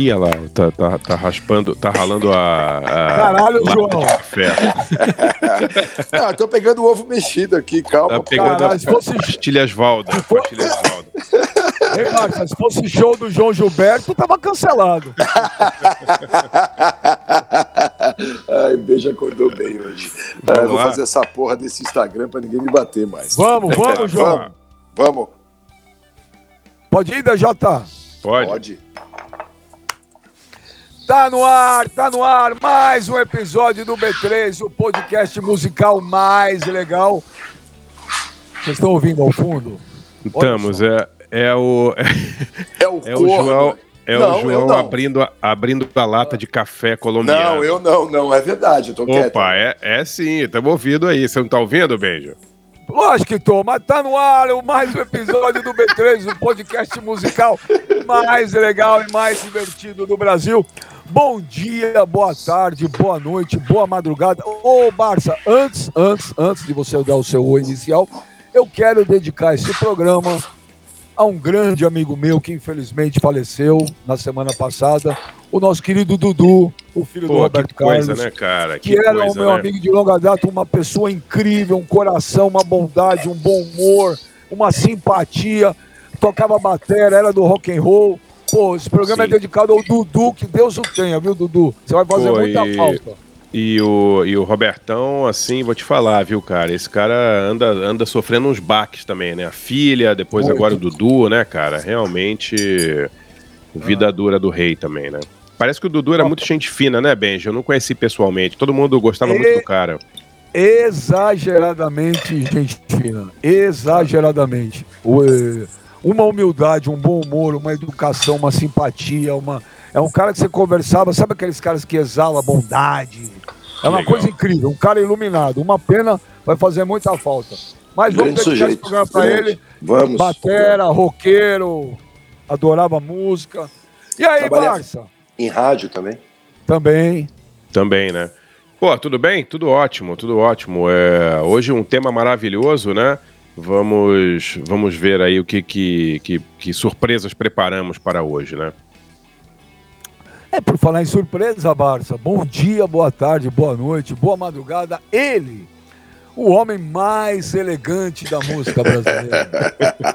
Ih, olha lá, tá, tá, tá raspando, tá ralando a. a Caralho, João. Café. Ah, tô pegando o ovo mexido aqui, calma. Tá pegando Caralho, a se fosse- pastilhas Valda. Pastilhas Valda. Márcia, se fosse show do João Gilberto, tava cancelado. Ai, beijo acordou bem hoje. Ah, eu vou fazer essa porra desse Instagram pra ninguém me bater mais. Vamos, vamos, João. Vamos, vamos. Pode ir, DJ? Pode. Pode. Tá no ar, tá no ar mais um episódio do B3, o podcast musical mais legal. Vocês estão ouvindo ao fundo? Estamos, é, é o. É o, É o. João. É Não, o João abrindo, a- abrindo a lata de café colombiano. Não, eu não, não, é verdade, eu tô quieto. Opa, é, é sim, estamos ouvindo aí. Você não tá ouvindo, Benjo? Lógico que tô, mas tá no ar o mais um episódio do B3, o podcast musical mais legal e mais divertido do Brasil. Bom dia, boa tarde, boa noite, boa madrugada. Ô, Barça, antes, antes, antes de você dar o seu oi inicial, eu quero dedicar esse programa a um grande amigo meu que infelizmente faleceu na semana passada, o nosso querido Dudu, o filho do Pô, Roberto que coisa, Carlos né, cara? que, era coisa, o meu né? amigo de longa data, uma pessoa incrível, um coração, uma bondade, um bom humor, uma simpatia, tocava batera, era do rock and roll. Pô, esse programa Sim. é dedicado ao Dudu, que Deus o tenha, viu, Dudu? Você vai fazer Pô, muita e- falta. E o, e o Robertão, assim, vou te falar, viu, cara? Esse cara anda, anda sofrendo uns baques também, né? A filha, depois Muito. agora o Dudu, né, cara? Realmente, vida dura do rei também, né? Parece que o Dudu era muito gente fina, né, Benji? Eu não conheci pessoalmente. Todo mundo gostava muito E- do cara. Exageradamente, gente fina. Exageradamente. O, uma humildade, um bom humor, uma educação, uma simpatia, uma. É um cara que você conversava, sabe aqueles caras que exalam bondade? É uma Legal. coisa incrível, um cara iluminado. Uma pena, vai fazer muita falta. Mas vamos Grande dedicar esse programa pra grande. ele. Vamos. Batera, roqueiro, adorava música. E aí, Trabalha- Barça? Em rádio também. Também. Também, né? Pô, tudo bem? Tudo ótimo, tudo ótimo. É, hoje um tema maravilhoso, né? Vamos, vamos ver aí o que, que, que, que surpresas preparamos para hoje, né? É, por falar em surpresa, Barça, bom dia, boa tarde, boa noite, boa madrugada. Ele, o homem mais elegante da música brasileira.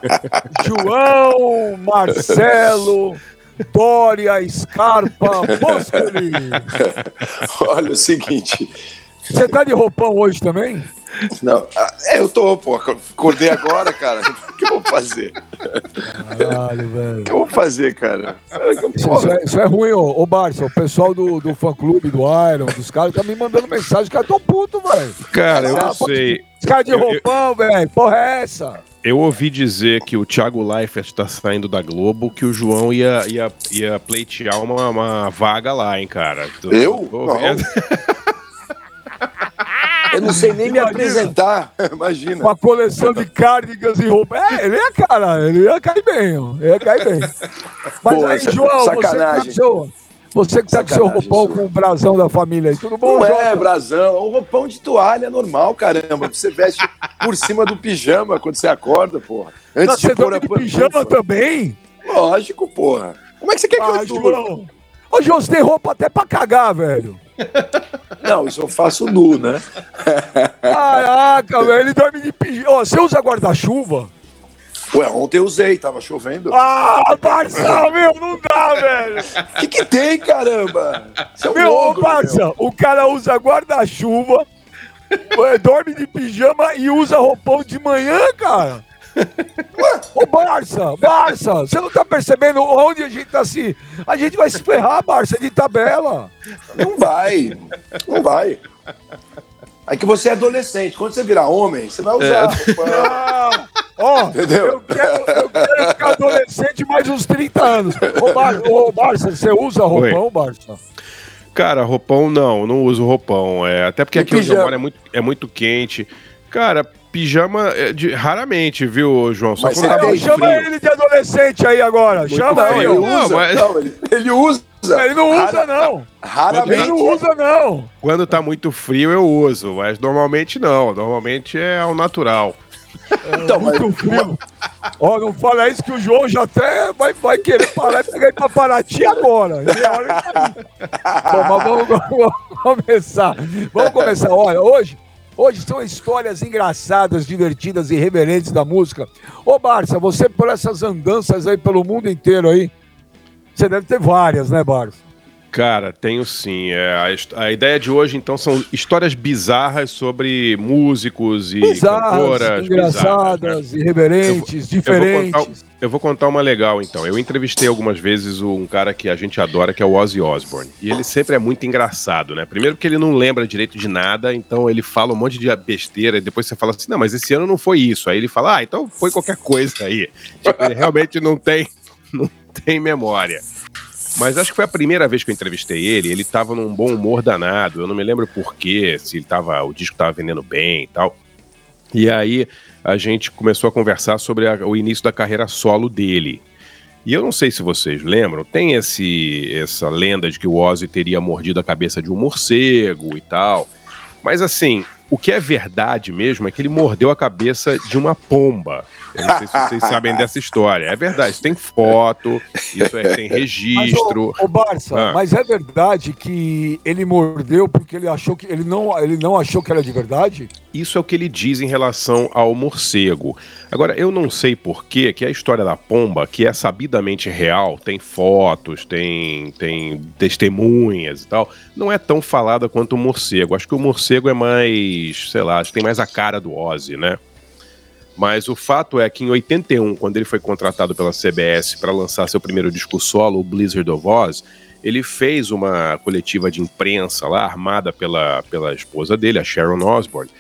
João Marcelo Dória Scarpa Boscoli. Olha o seguinte. Você tá de roupão hoje também? Não, ah, é, eu tô, pô. Acordei agora, cara. O que eu vou fazer? Caralho, velho. O que eu vou fazer, cara? Isso, isso é, isso é ruim, ô, ô Barça. O pessoal do, do fã-clube, do Iron, dos caras, tá me mandando mensagem. Os caras tão putos, velho. Cara, eu Ah, não sei. Os caras de Eu- eu- roupão, velho. Porra é essa? Eu ouvi dizer que o Thiago Leifert está saindo da Globo, que o João ia, ia, ia pleitear uma, uma vaga lá, hein, cara. Tô- Eu? tô Não. Eu não sei nem me Imagina. apresentar. Imagina. uma coleção de cardigans e roupa. É, ele ia, cara, ele ia cair bem, ó. Ele ia cair bem. Mas Pô, aí, João, você que tá sacanagem. com seu, você que tá com seu Sacanagem, roupão com o brasão da família aí, tudo bom, Não João? é brasão, é um roupão de toalha normal, caramba. Você veste por cima do pijama quando você acorda, porra. Antes de você pôr dorme a de pijama também? Lógico, porra. Como é que você quer que Ah, eu durma? João. Ô, João, você tem roupa até pra cagar, velho. Não, isso eu faço nu, né? Caraca, velho, ele dorme de pijama. Ô, você usa guarda-chuva? Ué, ontem eu usei, tava chovendo. O Ah, Barça, meu, não dá, velho. que, que tem, caramba? Você é um Meu, ô, ogro, Barça, o cara usa guarda-chuva, é, dorme de pijama e usa roupão de manhã, cara. Ô, Barça, Barça, você não tá percebendo onde a gente tá se... A gente vai se ferrar, Barça, de tabela. Não vai. Não vai. Aí que você é adolescente. Quando você virar homem, você vai usar. roupão. Ah, ó, Entendeu? eu quero, eu quero ficar adolescente mais uns 30 anos. Ô, Bar, ô Barça, você usa roupão, Barça? Cara, roupão não, não uso roupão. É, até porque E aqui onde eu pijama? moro é muito, é muito quente. Cara, pijama é de- raramente, viu, João? Só Mas quando você tá muito Chama frio. ele de adolescente aí agora. Chama Não, ele. ele Não, usa. mas- Não, ele, ele usa. Ele não usa, Rara- não. Ele Raramente. não usa, não. Quando tá muito frio eu uso, mas normalmente não. Normalmente é ao natural. É, então, muito mas... frio. Ó, não fala isso que o João já até vai, vai querer parar e pegar ele pra Paraty agora. Bom, mas vamos, vamos, começar. Vamos começar. Olha, hoje, hoje são histórias engraçadas, divertidas e irreverentes da música. Ô, Barça, você por essas andanças aí pelo mundo inteiro aí, você deve ter várias, né, Barça? Cara, tenho sim. É, a, a, ideia de hoje, então, são histórias bizarras sobre músicos e bizarras, cantoras. Engraçadas, bizarras, né? irreverentes, eu, diferentes. Eu vou, contar, eu vou, contar, uma legal, então. Eu entrevistei algumas vezes um cara que a gente adora, que é o Ozzy Osbourne. E ele sempre é muito engraçado, né? Primeiro porque ele não lembra direito de nada, então ele fala um monte de besteira, e depois você fala assim, não, mas esse ano não foi isso. Aí ele fala, ah, então foi qualquer coisa aí. tipo, ele realmente não tem, não tem memória. Mas acho que foi a primeira vez que eu entrevistei ele. Ele tava num bom humor danado. Eu não me lembro porquê, se ele tava, o disco tava vendendo bem e tal. E aí a gente começou a conversar sobre a, o início da carreira solo dele. E eu não sei se vocês lembram, tem esse, essa lenda de que o Ozzy teria mordido a cabeça de um morcego e tal. Mas assim, o que é verdade mesmo é que ele mordeu a cabeça de uma pomba. Eu não sei se vocês sabem dessa história. É verdade, tem foto, isso é, tem registro. Mas, ô, ô Barça, ah. mas é verdade que ele mordeu porque ele achou que ele não, ele não achou que era de verdade? Isso é o que ele diz em relação ao morcego. Agora, eu não sei porquê que a história da pomba, que é sabidamente real, tem fotos, tem, tem testemunhas e tal, não é tão falada quanto o morcego. Acho que o morcego é mais, sei lá, acho que tem mais a cara do Ozzy, né? Mas o fato é que em 81, quando ele foi contratado pela CBS para lançar seu primeiro disco solo, o Blizzard of Oz, ele fez uma coletiva de imprensa lá, armada pela, pela esposa dele, a Sharon Osbourne,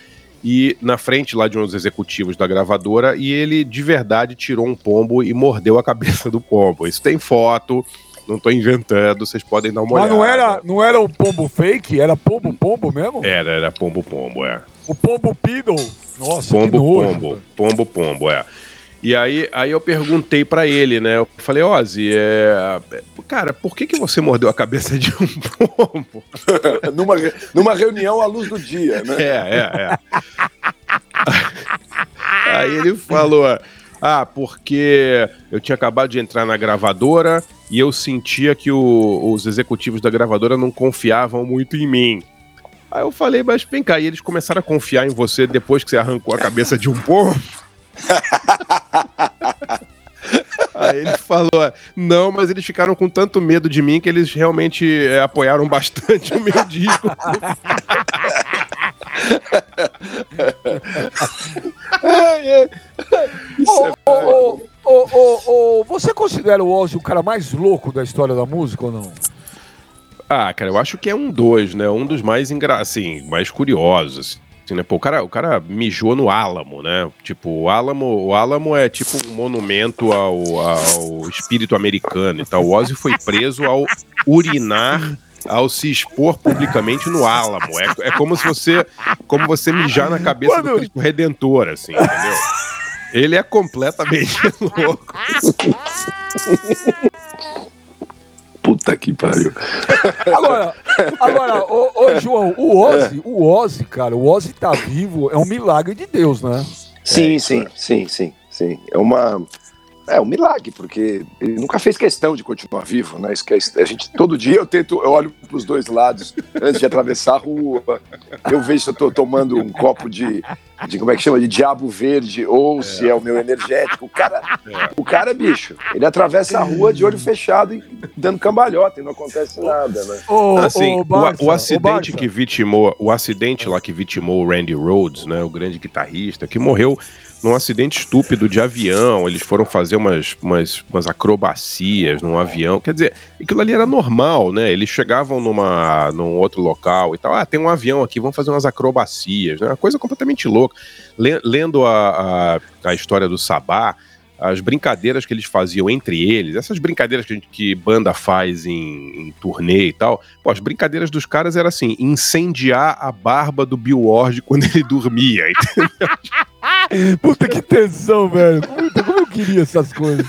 e na frente lá de uns executivos da gravadora, e ele de verdade tirou um pombo e mordeu a cabeça do pombo. Isso tem foto, não tô inventando, vocês podem dar uma Mas olhada. Mas não era, não era o pombo fake? Era pombo pombo mesmo? Era, era pombo pombo, é. O pombo piddle? Nossa, pombo pombo, pombo pombo, é. E aí, aí eu perguntei para ele, né? Eu falei, Ozzy, é... cara, por que, que você mordeu a cabeça de um pombo? numa, numa reunião à luz do dia, né? É, é, é. aí ele falou, ah, porque eu tinha acabado de entrar na gravadora e eu sentia que o, os executivos da gravadora não confiavam muito em mim. Aí eu falei, mas vem cá, e eles começaram a confiar em você depois que você arrancou a cabeça de um pombo? Aí ele falou: não, mas eles ficaram com tanto medo de mim que eles realmente é, apoiaram bastante o meu disco. você considera o Ozzy o cara mais louco da história da música ou não? Ah, cara, eu acho que é um dois, né? Um dos mais engra... assim, mais curiosos. Assim, né? Pô, o cara, o cara mijou no Álamo, né? Tipo, o Álamo, o Álamo é tipo um monumento ao, ao espírito americano e tal. O Ozzy foi preso ao urinar ao se expor publicamente no Álamo. É, é como se você como você mijar na cabeça Quando... do Cristo Redentor, assim, entendeu? Ele é completamente louco. Puta que pariu. Agora, agora ô, ô, João, o Ozzy, o Ozzy, cara, o Ozzy tá vivo, é um milagre de Deus, né? Sim, é, sim, sim, sim, sim. É uma é um milagre, porque ele nunca fez questão de continuar vivo, né? Isso que é, a gente todo dia eu tento, eu olho para os dois lados antes de atravessar a rua, eu vejo se eu estou tomando um copo de, de como é que chama, de diabo verde ou é. se é o meu energético. O cara, é. o cara, bicho, ele atravessa a rua de olho fechado e dando cambalhota e não acontece nada, né? Ô, assim, Barça, o, o, acidente que vitimou, o acidente lá que vitimou o Randy Rhodes, né, o grande guitarrista, que morreu num acidente estúpido de avião, eles foram fazer umas, umas, umas acrobacias num avião. Quer dizer, aquilo ali era normal, né? Eles chegavam numa, num outro local e tal. Ah, tem um avião aqui, vamos fazer umas acrobacias, né? Uma coisa completamente louca. Lendo a, a, a história do Sabá, as brincadeiras que eles faziam entre eles, essas brincadeiras que, gente, que banda faz em, em, turnê e tal, pô, as brincadeiras dos caras era assim, incendiar a barba do Bill Ward quando ele dormia, entendeu? Puta que tensão, velho. Puta, como eu queria essas coisas.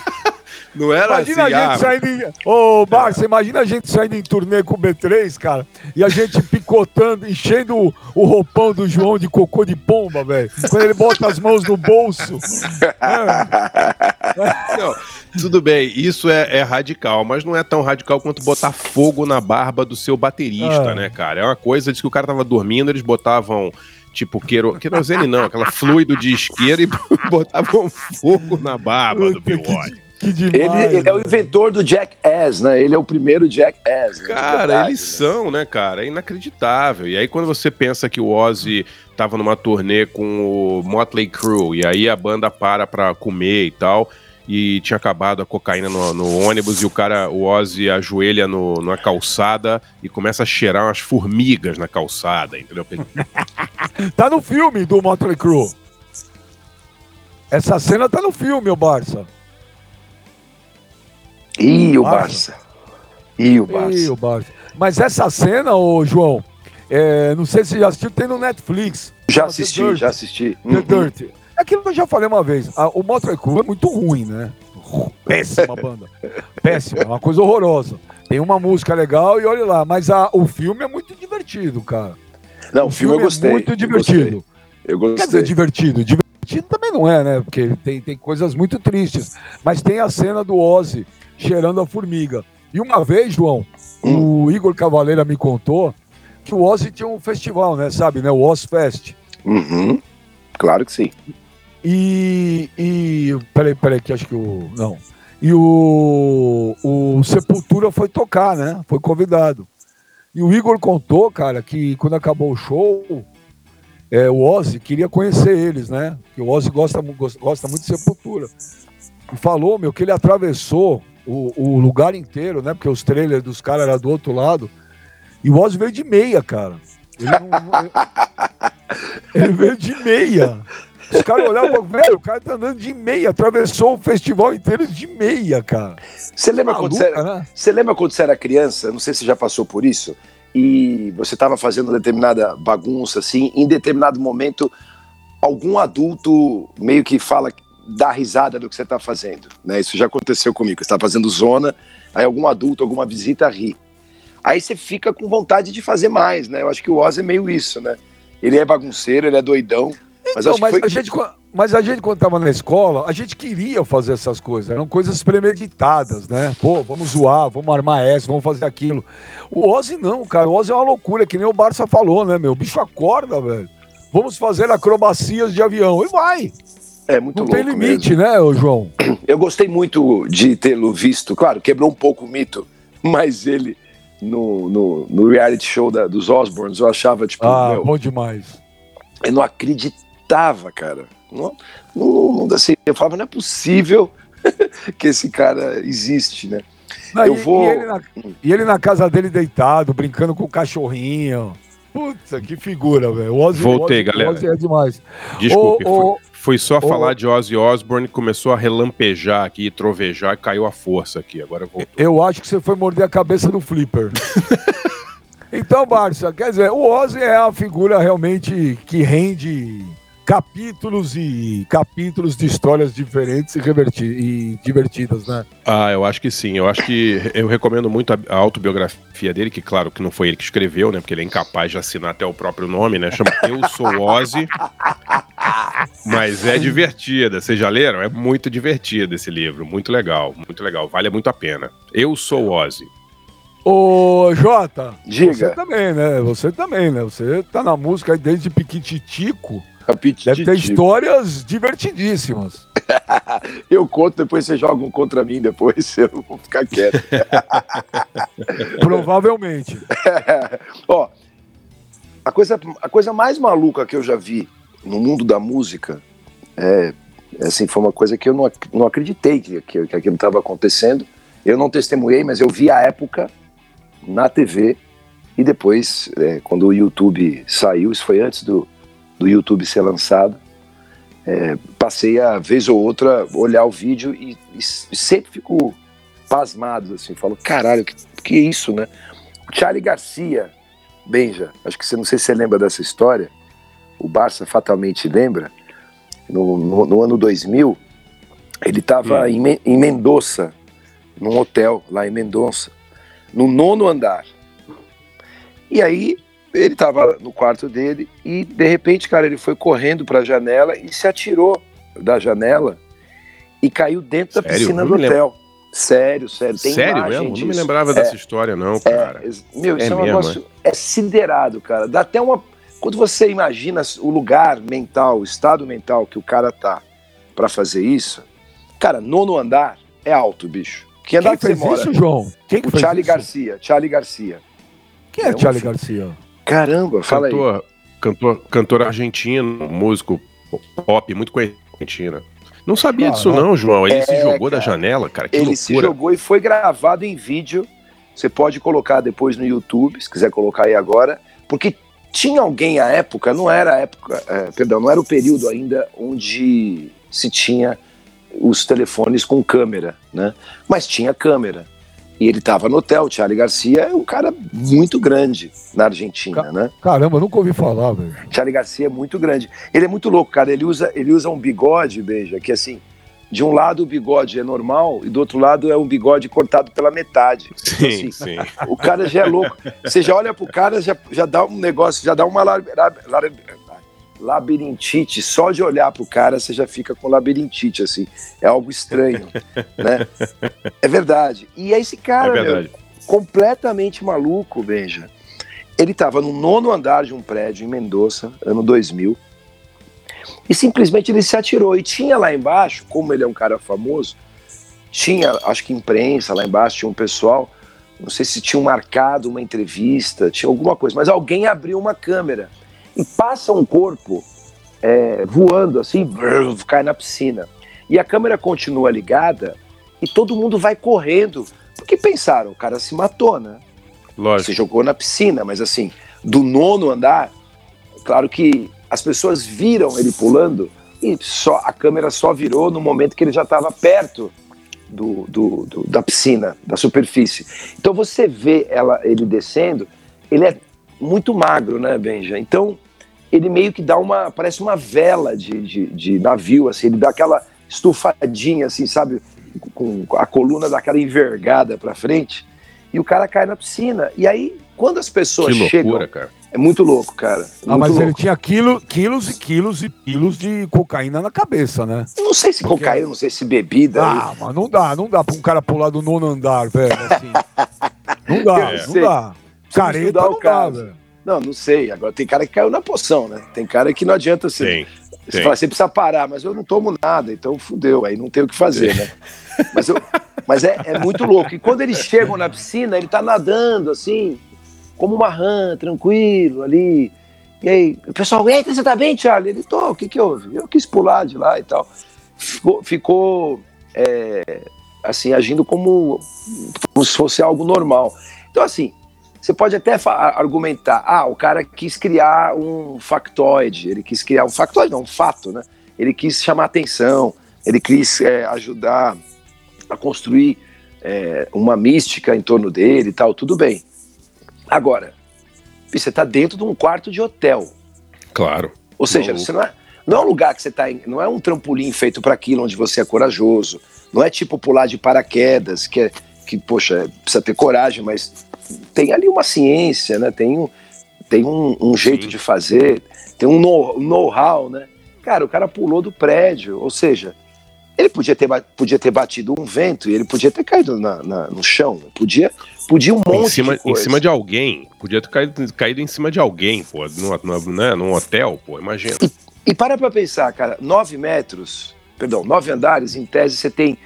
Não era Imagina assim, a gente ah, saindo em... Ô, Barça, imagina a gente saindo em turnê com o B3, cara, e a gente picotando, enchendo o, o roupão do João de cocô de pomba, velho. Quando ele bota as mãos no bolso. É. Não, tudo bem, isso é, é radical, mas não é tão radical quanto botar fogo na barba do seu baterista, Ah. né, cara? É uma coisa, diz que o cara tava dormindo, eles botavam, tipo, quero... querosene não, aquela fluido de isqueiro e botavam fogo na barba do Bill Ward. Que demais. Ele, ele é o inventor do Jackass, né? Ele é o primeiro Jackass. né? Cara, Verdade, eles né? são, né, cara? É inacreditável. E aí, quando você pensa que o Ozzy tava numa turnê com o Motley Crue, e aí a banda para pra comer e tal, e tinha acabado a cocaína no, no ônibus, e o cara, o Ozzy, ajoelha no, numa calçada e começa a cheirar umas formigas na calçada, entendeu? Tá no filme do Motley Crue. Essa cena tá no filme, ô Barça. Ih, o Barça. Ih, o Barça. o Barça. Mas essa cena, ô João, é, não sei se você já assistiu, tem no Netflix. Já assisti, Dirt. já assisti. The Uhum. Dirt. É Aquilo que eu já falei uma vez. a- o Motley Crue é muito ruim, né? Péssima banda. Péssima, é uma coisa horrorosa. Tem uma música legal e olha lá, mas a- o filme é muito divertido, cara. Não, o filme eu gostei. é muito eu divertido. Eu Quer dizer, gostei. divertido. Divertido também não é, né? Porque tem, tem coisas muito tristes. Mas tem a cena do Ozzy cheirando a formiga. E uma vez, João, o Igor Cavaleira me contou que o Ozzy tinha um festival, né? Sabe, né? O Ozfest. Uhum. Claro que sim. E, e. Peraí, peraí, que acho que o. Não. E o, o Sepultura foi tocar, né? Foi convidado. E o Igor contou, cara, que quando acabou o show, é, o Ozzy queria conhecer eles, né? Que o Ozzy gosta, gosta muito de Sepultura. E falou, meu, que ele atravessou o, o lugar inteiro, né? Porque os trailers dos caras eram do outro lado. E o Ozzy veio de meia, cara. Ele, não- ele veio de meia. Os caras olhavam velho, o cara tá andando de meia, atravessou o festival inteiro de meia, cara. Você lembra, quando você, Maluca, era, né? você lembra quando você era criança? Não sei se você já passou por isso. E você estava fazendo determinada bagunça, assim, em determinado momento, algum adulto meio que fala, dá risada do que você está fazendo. Né? Isso já aconteceu comigo. Você está fazendo zona, aí algum adulto, alguma visita ri. Aí você fica com vontade de fazer mais, né? Eu acho que o Oz é meio isso, né? Ele é bagunceiro, ele é doidão. Mas Então, mas, foi... a gente, mas a gente, quando tava na escola, a gente queria fazer essas coisas. Eram coisas premeditadas, né? Pô, vamos zoar, vamos armar essa, vamos fazer aquilo. O Ozzy não, cara. O Ozzy é uma loucura, que nem o Barça falou, né, meu? O bicho acorda, velho. Vamos fazer acrobacias de avião. E vai. É muito Não louco tem limite, mesmo. né, João? Eu gostei muito de tê-lo visto. Claro, quebrou um pouco o mito, mas ele no, no, no reality show da- dos Osborns, eu achava, tipo, Ah, meu, bom demais. eu não acreditava, cara. Não, não, não, assim, eu falava, não é possível que esse cara existe, né? Não, Eu e, vou- e ele na, e ele na casa dele deitado, brincando com o cachorrinho. Puta, que figura, velho. Voltei, o Ozzy- galera. O Ozzy é demais. Desculpe, Ô, ô, foi, só ô, falar de Ozzy Osbourne, começou a relampejar aqui, trovejar e caiu a força aqui. Agora eu vou. Eu acho que você foi morder a cabeça do Flipper. então, Barça, quer dizer, o Ozzy é a figura realmente que rende capítulos e capítulos de histórias diferentes e, reverti- e divertidas, né? Ah, eu acho que sim. Eu acho que eu recomendo muito a, a autobiografia dele, que claro que não foi ele que escreveu, né? Porque ele é incapaz de assinar até o próprio nome, né? Chama Eu Sou Ozzy. Mas é divertida. Vocês já leram? É muito divertido esse livro. Muito legal, muito legal. Vale muito a pena. Eu Sou Ozzy. Ô, Jota, você Diga, também, né? Você também, né? Você tá na música aí desde Piquititico. Deve ter histórias divertidíssimas. Eu conto, depois você joga um contra mim, depois eu vou ficar quieto. Provavelmente. Ó, a coisa, a coisa mais maluca que eu já vi no mundo da música é, assim, foi uma coisa que eu não, não acreditei que, que, que aquilo estava acontecendo. Eu não testemunhei, mas eu vi a época na TV e depois, é, quando o YouTube saiu, isso foi antes do, do YouTube ser lançado, é, passei a vez ou outra olhar o vídeo e, e sempre fico pasmado, assim, falo, caralho, que, que isso, né? O Charlie Garcia, Benja, acho que você não sei se você lembra dessa história, o Barça fatalmente lembra, no, no, no ano 2000, ele estava Hum. em, Me- em Mendoza, num hotel lá em Mendonça, no nono andar. E aí ele estava no quarto dele e de repente, cara, ele foi correndo para a janela e se atirou da janela e caiu dentro da piscina do hotel. Sério, sério. Tem sério mesmo? Disso. Não me lembrava é, dessa história, não, cara. É, meu, isso é, é um mesmo, negócio. É? é siderado, cara. Dá até uma. Quando você imagina o lugar mental, o estado mental que o cara tá para fazer isso, cara, nono andar é alto, bicho. Que andar Quem que fez você mora? isso, João? Quem que o fez Charlie isso? Garcia. Charlie Garcia. Quem é, é Charlie um... Garcia? Caramba, fala cantor, aí. Cantor, cantor argentino, músico pop, muito conhecido na Argentina. Não sabia disso não, João. Ele é, se jogou cara, da janela, cara. Que ele loucura. se jogou e foi gravado em vídeo. Você pode colocar depois no YouTube, se quiser colocar aí agora, porque tinha alguém à época, não era a época, é, perdão, não era o período ainda onde se tinha os telefones com câmera, né? Mas tinha câmera. E ele estava no hotel. Charlie Garcia é um cara muito grande na Argentina, Ca né? Caramba, nunca ouvi falar, velho. Charlie Garcia é muito grande. Ele é muito louco, cara. Ele usa, ele usa um bigode, beija, que assim, de um lado o bigode é normal e do outro lado é um bigode cortado pela metade. Sim, então, assim, sim. O cara já é louco. Você já olha pro cara, já, já dá um negócio, já dá uma labirintite, só de olhar pro cara você já fica com labirintite, assim. É algo estranho, né? É verdade. E é esse cara, é meu, completamente maluco, Benja. Ele estava no nono andar de um prédio em Mendoza, ano 2000, e simplesmente ele se atirou. E tinha lá embaixo, como ele é um cara famoso, tinha, acho que imprensa lá embaixo, tinha um pessoal, não sei se tinham marcado uma entrevista, tinha alguma coisa, mas alguém abriu uma câmera e passa um corpo é, voando assim, brrr, cai na piscina. E a câmera continua ligada e todo mundo vai correndo. Porque pensaram, o cara se matou, né? Lógico. Se jogou na piscina, mas assim, do nono andar, claro que as pessoas viram ele pulando e só a câmera só virou no momento que ele já estava perto do, do, do, da piscina, da superfície. Então você vê ela, ele descendo, ele é muito magro, né, Benja? Então ele meio que dá uma, parece uma vela de, de, de navio, assim, ele dá aquela estufadinha, assim, sabe, com a coluna daquela envergada para frente, e o cara cai na piscina. E aí, quando as pessoas que loucura, chegam, cara. é muito louco, cara. Ah, muito mas louco. ele tinha quilo, quilos e quilos e quilos de cocaína na cabeça, né? Não sei se Porque... cocaína, não sei se bebida. Ah, mas não dá, não dá pra um cara pular do nono andar, velho, assim. não dá, é. não dá. Careta não dá, velho. Não, não sei. Agora tem cara que caiu na poção, né? Tem cara que não adianta você. Você fala, você precisa parar, mas eu não tomo nada, então fudeu, aí não tem o que fazer, né? Mas, eu, mas é, é, muito louco. E quando eles chegam na piscina, ele tá nadando assim, como uma rã, tranquilo ali. E aí, o pessoal, eita, você tá bem, Charlie? Ele, tô, o que que houve? Eu quis pular de lá e tal. Ficou, ficou é, assim, agindo como, como se fosse algo normal. Então, assim, você pode até argumentar, ah, o cara quis criar um factoide, ele quis criar um factoide, não, um fato, né? Ele quis chamar atenção, ele quis é, ajudar a construir é, uma mística em torno dele e tal, tudo bem. Agora, você está dentro de um quarto de hotel. Claro. Ou seja, você não é, não é um lugar que você está, não é um trampolim feito para aquilo onde você é corajoso. Não é tipo pular de paraquedas, que é que, poxa, precisa ter coragem, mas tem ali uma ciência, né? Tem um, tem um, um jeito Sim. de fazer, tem um know-how, né? Cara, o cara pulou do prédio, ou seja, ele podia ter, podia ter batido um vento e ele podia ter caído na, na, no chão, podia, podia um monte em cima, de coisa. Em cima de alguém, podia ter caído, caído em cima de alguém, pô, no, no, né, num hotel, pô, imagina. E, e para pra pensar, cara, nove metros, perdão, nove andares, em tese você tem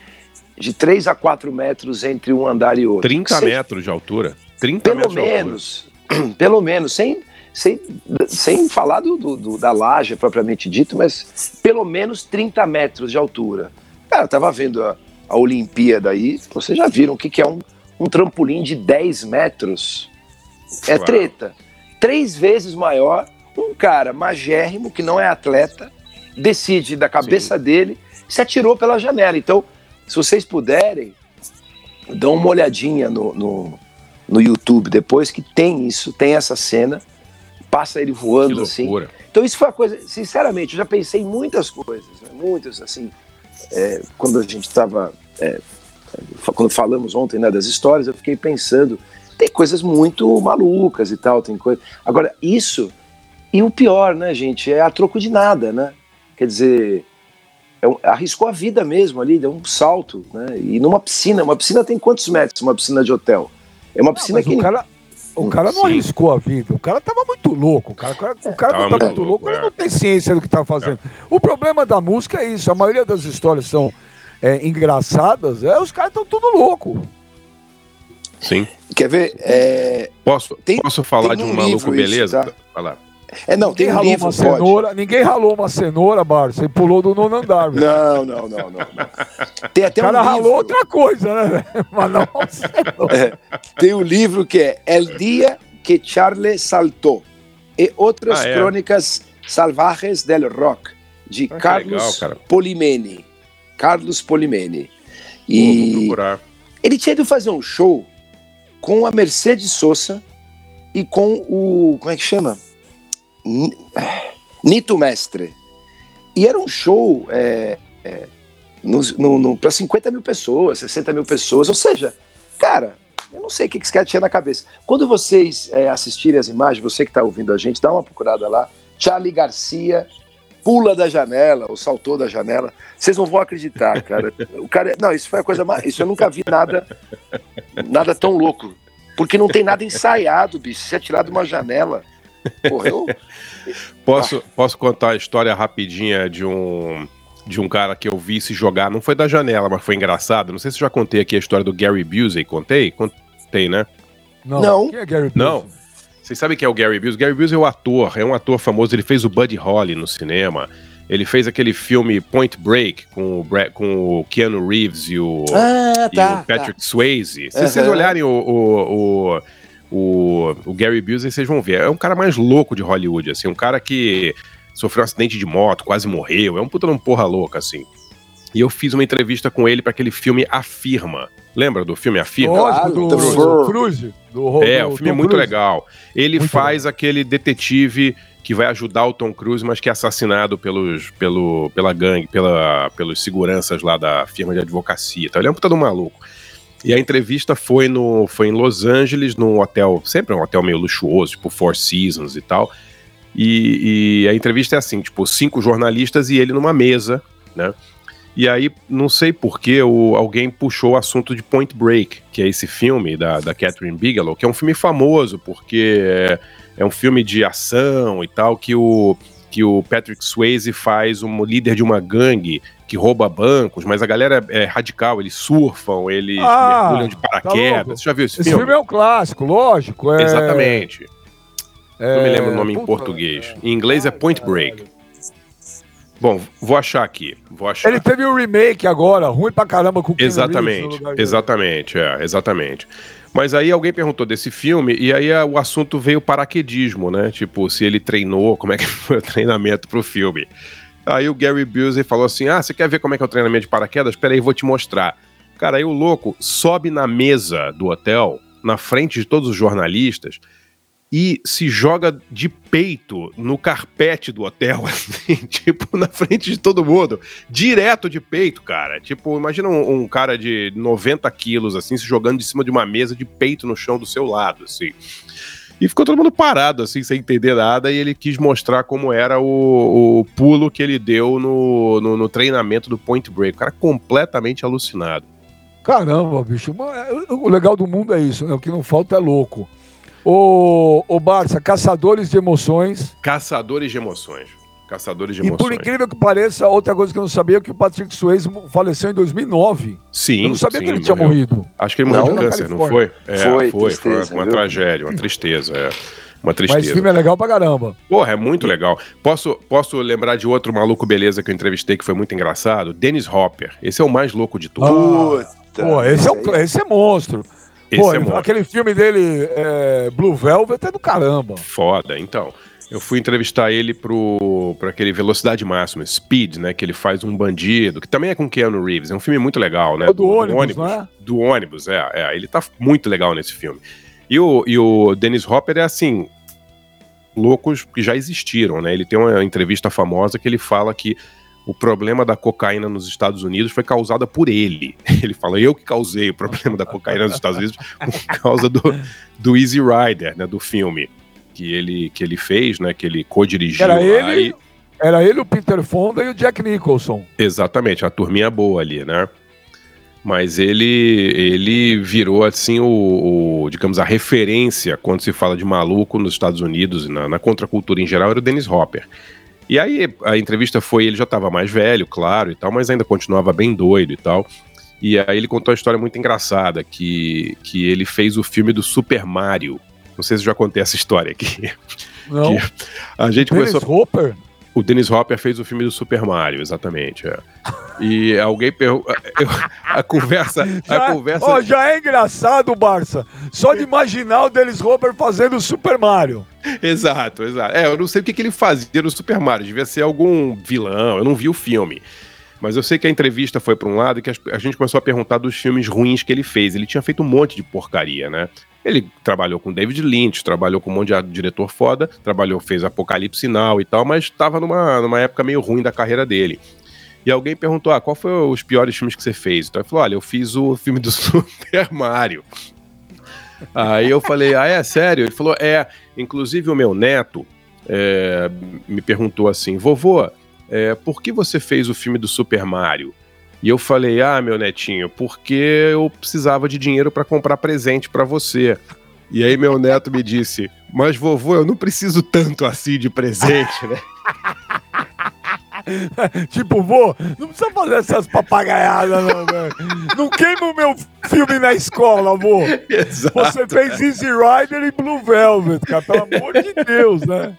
de 3 a 4 metros entre um andar e outro. 30 metros de altura. 30 pelo menos, pelo menos, sem, sem, sem falar do, do, da laje propriamente dito, mas pelo menos 30 metros de altura. Cara, eu tava vendo a, a Olimpíada aí, vocês já viram o que, que é um, um trampolim de 10 metros. É Uau. treta. Três vezes maior, um cara magérrimo, que não é atleta, decide da cabeça Sim. dele, se atirou pela janela. Então, se vocês puderem, dão uma olhadinha no, no, no YouTube depois, que tem isso, tem essa cena, passa ele voando assim. Então isso foi uma coisa, sinceramente, eu já pensei em muitas coisas, né? muitas, assim, é, quando a gente estava é, quando falamos ontem né, das histórias, eu fiquei pensando, tem coisas muito malucas e tal, tem coisa. Agora, isso, e o pior, né, gente, é a troco de nada, né? Quer dizer, é um, arriscou a vida mesmo ali, deu um salto, né? E numa piscina, uma piscina tem quantos metros? Uma piscina de hotel? É uma piscina que. O cara, o cara não Sim. arriscou a vida, o cara tava muito louco. O cara, o cara não tá muito louco, ele é. não tem ciência do que tá fazendo. O problema da música é isso, a maioria das histórias são é, engraçadas, é, os caras estão tudo louco. Sim. Quer ver? É... Posso, tem, posso falar de um maluco, beleza? Isso, tá? Falar. É, não, ninguém tem ralou livro, uma cenoura, ninguém ralou uma cenoura, Bar, você pulou do nono andar. Não, não, não, não, Tem até o cara um ralou livro... outra coisa, né? Mas não é, Tem um livro que é El Dia que Charlie Saltou e Outras ah, é. Crônicas Salvajes del Rock, de ah, Carlos legal, Polimeni. Carlos Polimeni. E ele tinha ido fazer um show com a Mercedes Sosa e com o. Como é que chama? Nito Mestre. E era um show é, é, para 50 mil pessoas, 60 mil pessoas. Ou seja, cara, eu não sei o que esse cara tinha na cabeça. Quando vocês é, assistirem as imagens, você que está ouvindo a gente, dá uma procurada lá. Charlie Garcia pula da janela, ou saltou da janela. Vocês não vão acreditar, cara. O cara, não, isso foi a coisa mais, isso eu nunca vi nada, nada tão louco, porque não tem nada ensaiado, bicho. Se atirar de uma janela, porra, eu... posso, ah. posso contar a história rapidinha de um de um cara que eu vi se jogar, não foi da janela, mas foi engraçado. Não sei se já contei aqui a história do Gary Busey, contei? Contei, né? Não. não. Quem é Gary Busey? Não. Vocês sabem quem é o Gary Busey? Gary Busey é o ator, é um ator famoso, ele fez o Buddy Holly no cinema. Ele fez aquele filme Point Break com o, com o Keanu Reeves e o, ah, tá, e o tá. Patrick tá. Swayze. Se uhum. vocês olharem o, o, o, o, Gary Busey, vocês vão ver. É um cara mais louco de Hollywood, assim. Um cara que sofreu um acidente de moto, quase morreu. É um puta de um porra louca, assim. E eu fiz uma entrevista com ele para aquele filme Afirma. Lembra do filme Afirma? Lógico, do, do Cruz. Do, é, o filme é muito legal. Ele muito faz legal. aquele detetive que vai ajudar o Tom Cruise, mas que é assassinado pelos, pelo, pela gangue, pela, pelos seguranças lá da firma de advocacia. Então ele é um puta do maluco. E a entrevista foi, no, foi em Los Angeles, num hotel, sempre um hotel meio luxuoso, tipo Four Seasons e tal. E, e a entrevista é assim, tipo, cinco jornalistas e ele numa mesa, né? E aí, não sei porquê, alguém puxou o assunto de Point Break, que é esse filme da, da Catherine Bigelow, que é um filme famoso, porque é, é um filme de ação e tal, que o, que o Patrick Swayze faz um líder de uma gangue que rouba bancos, mas a galera é radical, eles surfam, eles ah, mergulham de tá paraquedas. Tá Você já viu esse, esse filme? filme é um clássico, lógico. É... Exatamente. É... Não me lembro o nome Puta, em português. Em inglês é Point Break. Bom, vou achar aqui. Vou achar. Ele teve um remake agora, ruim pra caramba com o Exatamente, exatamente, é, exatamente. Mas aí alguém perguntou desse filme e aí o assunto veio paraquedismo, né? Tipo, se ele treinou, como é que foi o treinamento pro filme. Aí o Gary Busey falou assim: Ah, você quer ver como é que é o treinamento de paraquedas? Espera aí, vou te mostrar. Cara, aí o louco sobe na mesa do hotel, na frente de todos os jornalistas, e se joga de peito no carpete do hotel, assim, tipo, na frente de todo mundo. Direto de peito, cara. Tipo, imagina um, um, cara de 90 quilos, assim, se jogando de cima de uma mesa de peito no chão do seu lado, assim. E ficou todo mundo parado, assim, sem entender nada, e ele quis mostrar como era o, o pulo que ele deu no, no, no treinamento do Point Break. O cara completamente alucinado. Caramba, bicho. O legal do mundo é isso, né? O que não falta é louco. O, o Barça, Caçadores de Emoções. Caçadores de Emoções. Caçadores de Emoções. E por incrível que pareça, outra coisa que eu não sabia é que o Patrick Swayze faleceu em 2009. Sim. Eu não sabia sim, que ele tinha morrido. Acho que ele morreu de câncer, não foi? É, foi, foi, tristeza, foi uma viu? tragédia, uma tristeza, é. Uma tristeza. Mas esse filme é legal pra caramba. Porra, é muito legal. Posso, posso lembrar de outro maluco beleza que eu entrevistei que foi muito engraçado? Dennis Hopper. Esse é o mais louco de todos. Ah, pô, esse é, um, esse é monstro. Pô, é aquele filme dele, é, Blue Velvet, é do caramba. Foda, então. Eu fui entrevistar ele pro, pro aquele Velocidade Máxima, Speed, né? Que ele faz um bandido, que também é com Keanu Reeves. É um filme muito legal, né? É do, do, ônibus, do ônibus, né? Do ônibus, é, é. Ele tá muito legal nesse filme. E o, e o Dennis Hopper é assim, loucos que já existiram, né? Ele tem uma entrevista famosa que ele fala que o problema da cocaína nos Estados Unidos foi causada por ele. Ele falou, eu que causei o problema da cocaína nos Estados Unidos por causa do, do Easy Rider, né, do filme que ele, que ele fez, né, que ele co-dirigiu. Era ele, era ele, o Peter Fonda e o Jack Nicholson. Exatamente, a turminha boa ali, né? Mas ele, ele virou, assim, o, o, digamos, a referência quando se fala de maluco nos Estados Unidos, na, na contracultura em geral, era o Dennis Hopper. E aí a entrevista foi, ele já estava mais velho, claro, e tal, mas ainda continuava bem doido e tal. E aí ele contou uma história muito engraçada, que, que ele fez o filme do Super Mario. Não sei se eu já contei essa história aqui. Não. Que a gente Dennis começou... Hopper? O Dennis Hopper fez o filme do Super Mario, exatamente. É. E alguém perguntou. A conversa. Já, a conversa... Ó, já é engraçado, Barça. Só de imaginar o Dennis Hopper fazendo o Super Mario. Exato, exato. É, eu não sei o que, que ele fazia no Super Mario. Devia ser algum vilão. Eu não vi o filme. Mas eu sei que a entrevista foi para um lado e que a gente começou a perguntar dos filmes ruins que ele fez. Ele tinha feito um monte de porcaria, né? Ele trabalhou com David Lynch, trabalhou com um monte de diretor foda, trabalhou, fez Apocalipse Now e tal, mas estava numa, numa época meio ruim da carreira dele. E alguém perguntou: ah, qual foi os piores filmes que você fez? Então ele falou: olha, eu fiz o filme do Super Mario. Aí eu falei: ah, é sério? Ele falou: é. Inclusive o meu neto é, me perguntou assim: vovô, é, por que você fez o filme do Super Mario? E eu falei: ah, meu netinho, porque eu precisava de dinheiro para comprar presente para você. E aí meu neto me disse: mas vovô, eu não preciso tanto assim de presente, né? tipo, vô, não precisa fazer essas papagaiadas, não, velho. Não queima o meu filme na escola, vô. Exato. Você fez Easy Rider e Blue Velvet, cara, pelo amor de Deus, né?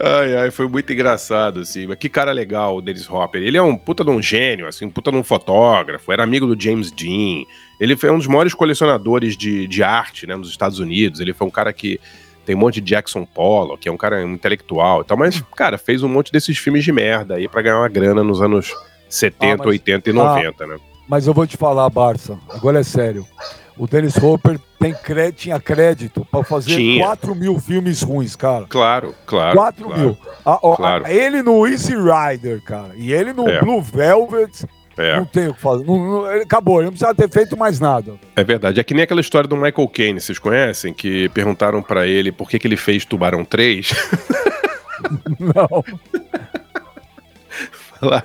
Ai, ai, foi muito engraçado, assim. Mas que cara legal o Dennis Hopper. Ele é um puta de um gênio, assim, um puta de um fotógrafo, era amigo do James Dean. Ele foi um dos maiores colecionadores de, de arte, né, nos Estados Unidos. Ele foi um cara que tem um monte de Jackson Pollock, que é um cara intelectual e tal, mas, cara, fez um monte desses filmes de merda aí pra ganhar uma grana nos anos 70, ah, mas... 80 e 90, ah, né? Mas eu vou te falar, Barça, agora é sério. O Dennis Hopper tem cre... tinha crédito para fazer tinha. 4 mil filmes ruins, cara. Claro, claro. 4 claro, mil. A, a, claro. A, ele no Easy Rider, cara. E ele no é. Blue Velvet. É. Não tem o que fazer. Não, não, acabou, ele não precisava ter feito mais nada. É verdade. É que nem aquela história do Michael Caine, vocês conhecem? Que perguntaram para ele por que, que ele fez Tubarão 3. não. Falar,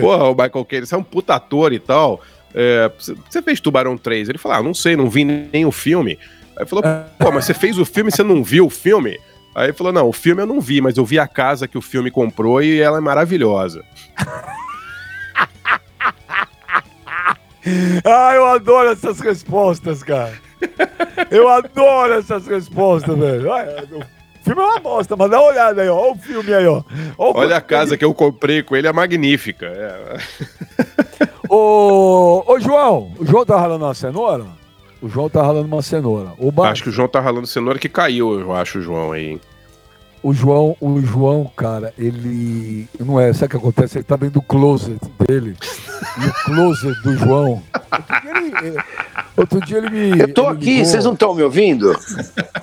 Porra, o Michael Caine, você é um puta ator e tal. É, você fez Tubarão 3? Ele falou, ah, não sei, não vi nem o filme. Aí falou, pô, mas você fez o filme e você não viu o filme? Aí ele falou, não, o filme eu não vi, mas eu vi a casa que o filme comprou e ela é maravilhosa. Ah, eu adoro essas respostas, cara. Eu adoro essas respostas, velho. O filme é uma bosta, mas dá uma olhada aí, ó. Olha o filme aí, ó. Olha, Olha a casa que eu comprei com ele, é magnífica. É. Ô, ô, João, o João tá ralando uma cenoura? O João tá ralando uma cenoura. Acho que o João tá ralando cenoura que caiu, eu acho, o João aí. O João, o João, cara, ele. Não é, sabe o que acontece? Ele tá vendo o closet dele. e o closet do João. Outro dia ele, me. Eu tô aqui, ligou. vocês não estão me ouvindo?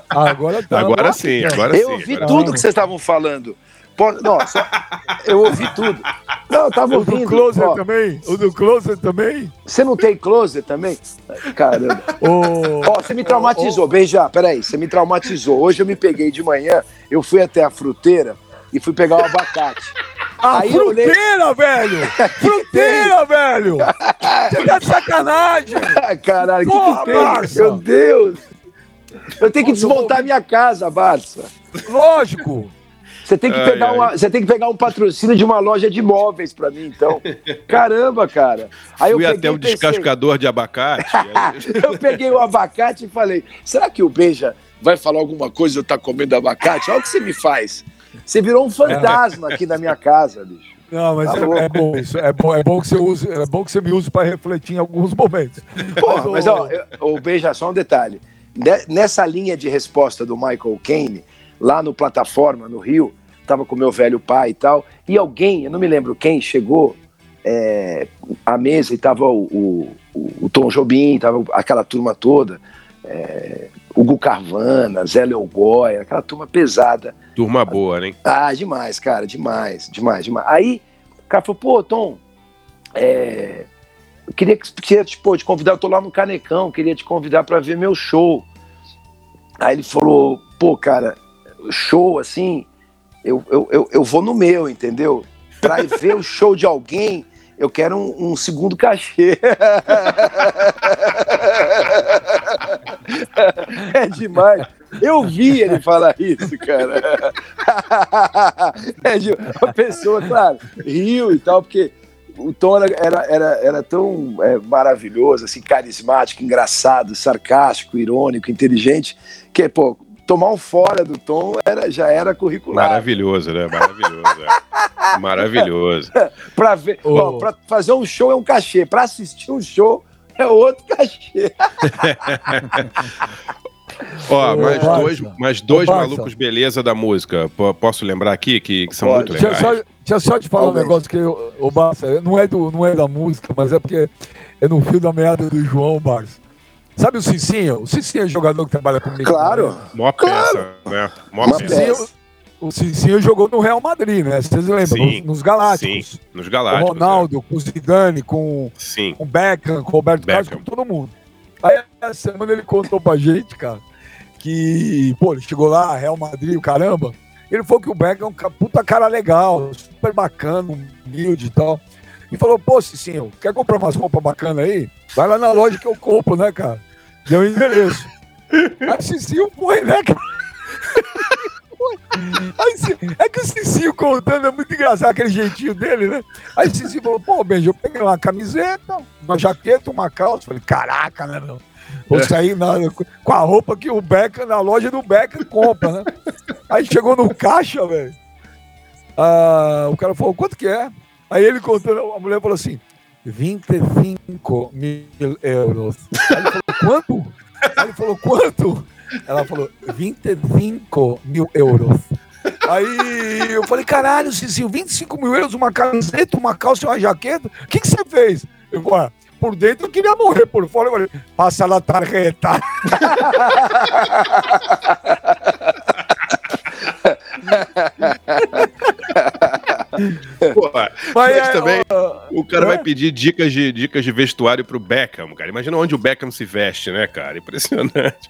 Ah, agora tá. Agora sim, agora eu sim. Eu ouvi tudo que vocês estavam falando. Nossa, eu ouvi tudo. Não, eu tava ouvindo. O do Closer ó. também? O do Closer também? Você não tem Closer também? Caramba. Ó, oh, você me traumatizou. Oh. Beija, peraí, você me traumatizou. Hoje eu me peguei de manhã, eu fui até a fruteira e fui pegar o abacate. A Aí fruteira, velho! Fruteira, velho! Você tá de sacanagem! Caralho, Porra, que que? Barça. Meu Deus! Eu tenho que desmontar minha casa, Barça. Lógico! Você tem que, ai, pegar, ai. Uma, você tem que pegar um patrocínio de uma loja de imóveis para mim, então. Caramba, cara. Aí Fui eu até o pensei, descascador de abacate. eu peguei o abacate e falei: será que o Beija vai falar alguma coisa eu tá comendo abacate? Olha o que você me faz. Você virou um fantasma aqui na minha casa, bicho. Não, mas tá é, é, bom isso. É bom, é bom que você use, é bom que você me use para refletir em alguns momentos. Porra, mas, mas ó, o Beija, só um detalhe. Nessa linha de resposta do Michael Caine, lá no plataforma, no Rio, estava com meu velho pai e tal, e alguém, eu não me lembro quem, chegou é, à mesa e tava o, o, o Tom Jobim, tava aquela turma toda, é, Hugo Carvana, Zé Leogóia, aquela turma pesada. Turma boa, né? Ah, demais, cara, demais, demais, demais. Aí cara falou, pô, Tom, é, eu queria, queria tipo, te convidar, eu tô lá no Canecão, queria te convidar para ver meu show. Aí ele falou, pô, cara, show assim, eu, eu, eu, eu vou no meu, entendeu? Pra ver o show de alguém, eu quero um, um segundo cachê. é demais. Eu vi ele falar isso, cara. É de uma pessoa, claro, riu e tal, porque o Tom era, era, era, era tão é, maravilhoso, assim, carismático, engraçado, sarcástico, irônico, inteligente, que, pô, tomar um fora do Tom era, já era curricular. Maravilhoso, né? Maravilhoso. é. Maravilhoso. pra, ver, Oh. ó, pra fazer um show é um cachê, pra assistir um show é outro cachê. Ó, Ô, mais dois, mais dois malucos beleza da música. P- posso lembrar aqui que, que são Pode. muito Deixa, legais. só, deixa eu só te falar um negócio que eu- o Barça não é, do, não é da música, mas é porque é no fio da meada do João Barça. Sabe o Cicinho? O Cicinho é jogador que trabalha comigo. Claro. né? Mó peça, né? Mó Uma peça. o Cicinho jogou no Real Madrid, né? Vocês lembram? Sim, Nos, Galácticos. Sim, nos Com o Galácticos. Ronaldo, com o Zidane, com é. Sim. com o Beckham, com o Roberto Carlos, Beckham. com todo mundo. Aí essa semana ele contou pra gente, cara, que, pô, ele chegou lá, Real Madrid, o caramba. Ele falou que o Beckham é um puta cara legal, super bacana, humilde e tal. E falou, pô, Cicinho, quer comprar umas roupas bacanas aí? Vai lá na loja que eu compro, né, cara? Deu o endereço. Aí Cicinho foi, né? Aí, é que o Cicinho contando é muito engraçado, aquele jeitinho dele, né? Aí o Cicinho falou, pô, Benjo, eu peguei uma camiseta, uma jaqueta, uma calça. Falei, caraca, né, meu? Vou sair na- com a roupa que o Beckham, na loja do Beckham, compra, né? Aí chegou no caixa, velho. ah, o cara falou, quanto que é? Aí ele contando, a mulher falou assim, 25 mil euros. Aí ele falou, quanto? Aí ele falou, quanto? Ela falou, 25 mil euros. Aí eu falei, caralho, Cicinho, 25 mil euros, uma camiseta, uma calça e uma jaqueta? O que, que você fez? Eu falei, "Ah, por dentro eu queria morrer, por fora eu falei, passa lá tarjeta. Pô, Mas, mas é, também o cara é? vai pedir dicas de, dicas de vestuário pro Beckham, cara. Imagina onde o Beckham se veste, né, cara? Impressionante.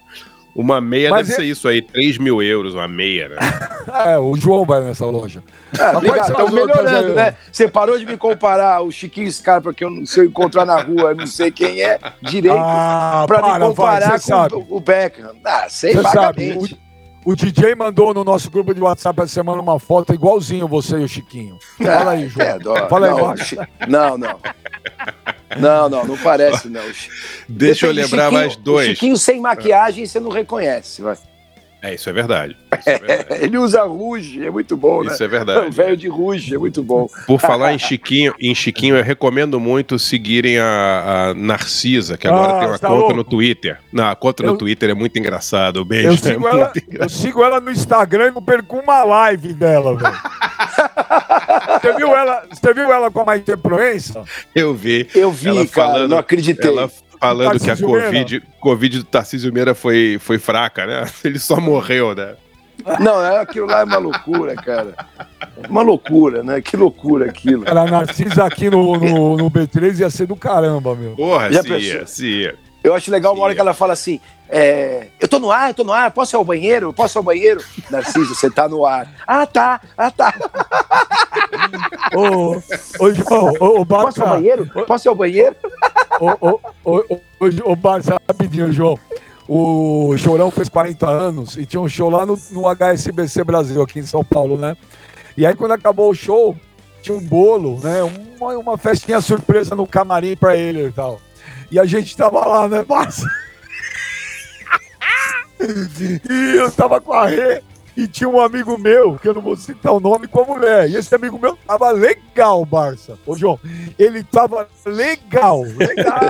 Uma meia Mas deve é- ser isso aí, 3 mil euros uma meia, né? É, o João vai nessa loja. Ah, Mas obrigado, estão outras melhorando, né? Você parou de me comparar o Chiquinho Scarpa, que eu, não- se eu encontrar na rua, eu não sei quem é, direito, Ah, pra me para, vai, comparar você com sabe. o, Beckham. Ah, sei sabe, vagamente. O DJ mandou no nosso grupo de WhatsApp essa semana uma foto igualzinho você e o Chiquinho. Fala aí, João. É, dó. Fala aí, não, não, não. Não, não, não parece, não. Deixa eu Depende, lembrar Chiquinho- mais dois. O Chiquinho sem maquiagem você não reconhece. vai. É, isso é verdade. Isso é verdade. Ele usa rouge, é muito bom, né? Isso é O verdade. velho de rouge, é muito bom. Por falar em Chiquinho, em Chiquinho, eu recomendo muito seguirem a, a Narcisa, que agora Ah, tem uma tá conta louco? no Twitter. Não, a conta no Eu- Twitter é muito engraçado. O beijo. Eu é sigo, muito ela, engraçado. eu sigo ela no Instagram e não perco uma live dela, velho. Você viu ela, você viu ela com a Maite Proença? Eu vi. Eu vi, Ela cara, falando- não acreditei. Ela falando que a Meira. Covid, Covid do Tarcísio Meira foi, foi fraca, né? Ele só morreu, né? Não, é- aquilo lá é uma loucura, cara. Uma loucura, né? Que loucura aquilo. Ela Narcisa aqui no, no, no B3 ia ser do caramba, meu. Porra, se ia, se ia. Eu acho legal uma hora que ela fala assim: é, eu tô no ar, eu tô no ar, posso ir ao banheiro? Posso ir ao banheiro? Narciso, você tá no ar. Ah, tá, ah, tá. Ô, ô, João, ô, ô, Posso ir ao Barça, banheiro? Posso ir ao banheiro? ô, ô, ô, ô, ô, ô, Barça, rapidinho, João. O Chorão fez 40 anos e tinha um show lá no, no HSBC Brasil, aqui em São Paulo, né? E aí, quando acabou o show, tinha um bolo, né? Uma, uma festinha surpresa no camarim pra ele e tal. E a gente tava lá, né, Barça? E eu tava com a Rê e tinha um amigo meu, que eu não vou citar o nome, com a mulher. E esse amigo meu tava legal, Barça. Ô, João, ele tava legal, legal.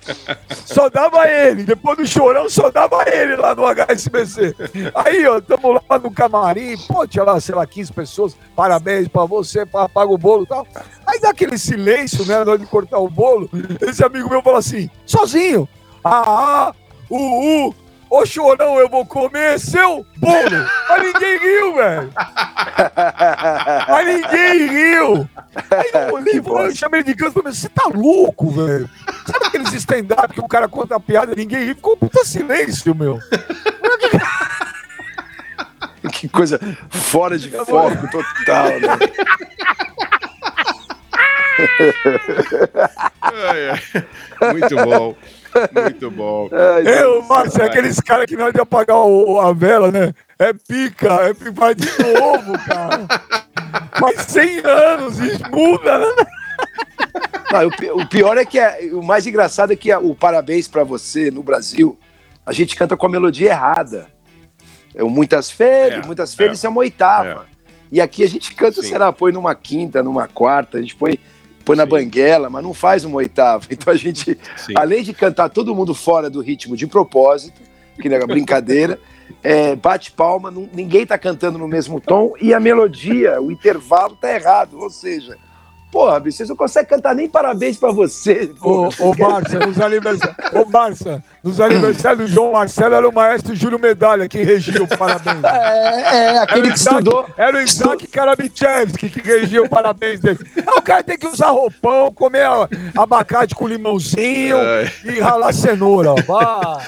só dava ele. Depois do chorão, só dava ele lá no HSBC. Aí, ó, tamo lá no camarim, pô, tinha lá, sei lá, 15 pessoas. Parabéns pra você, paga o bolo e tal. Aí dá aquele silêncio, né, na hora de cortar o bolo. Esse amigo meu fala assim, sozinho. Ah, ah, uh, uh, Ô chorão, eu vou comer seu bolo. Mas ninguém riu, velho. Mas ninguém riu. Aí eu olhei e falei, eu chamei de canto e falei, você tá louco, velho? Sabe aqueles stand-up que o cara conta a piada e ninguém ri? Ficou um puta silêncio, meu. Que coisa fora de foco total, né? Muito bom. Muito bom. eu, Márcio, é aqueles caras que não é de apagar o, a vela, né? É pica, é pica de novo, cara. Faz 100 anos e muda, né? Não, o, pior é que é, o mais engraçado é que o parabéns para você no Brasil, a gente canta com a melodia errada. É, muitas férias, é, muitas férias é. é uma oitava. É. E aqui a gente canta, Sim. sei lá, põe numa quinta, numa quarta, a gente põe põe na banguela, mas não faz uma oitava. Então a gente, Sim. além de cantar todo mundo fora do ritmo de propósito, que é brincadeira, é, bate palma, não, ninguém tá cantando no mesmo tom e a melodia, o intervalo tá errado. Ou seja, Porra, bicho, vocês não conseguem cantar nem parabéns pra você. Ô, ô Barça, nos aniversários. Ô, Barça, nos aniversários do João Marcelo era o maestro Júlio Medalha que regia o parabéns. É, é aquele que Isaac, estudou. Era o Isaac Karabichevski que regia o parabéns dele. O cara tem que usar roupão, comer abacate com limãozinho é. e ralar cenoura. Ó,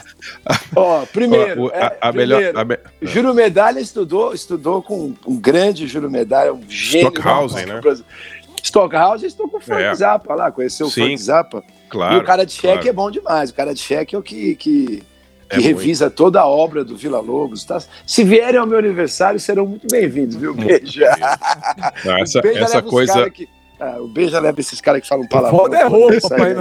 ó primeiro, a, a, a primeiro melhor, me... Júlio Medalha estudou, estudou com um grande Júlio Medalha, um gênio. Stockhausen, né? Stockhouse, estou com o Frank é. Zappa lá, conheceu o Frank Zappa. Claro. E o cara de cheque claro. é bom demais. O cara de cheque é o que, que, que é revisa muito. toda a obra do Vila Lobos. Tá? Se vierem ao meu aniversário, serão muito bem-vindos, viu? Beija. essa, essa coisa. Que, ah, o Beija leva esses caras que falam palavrão. Foda é roupa, pai.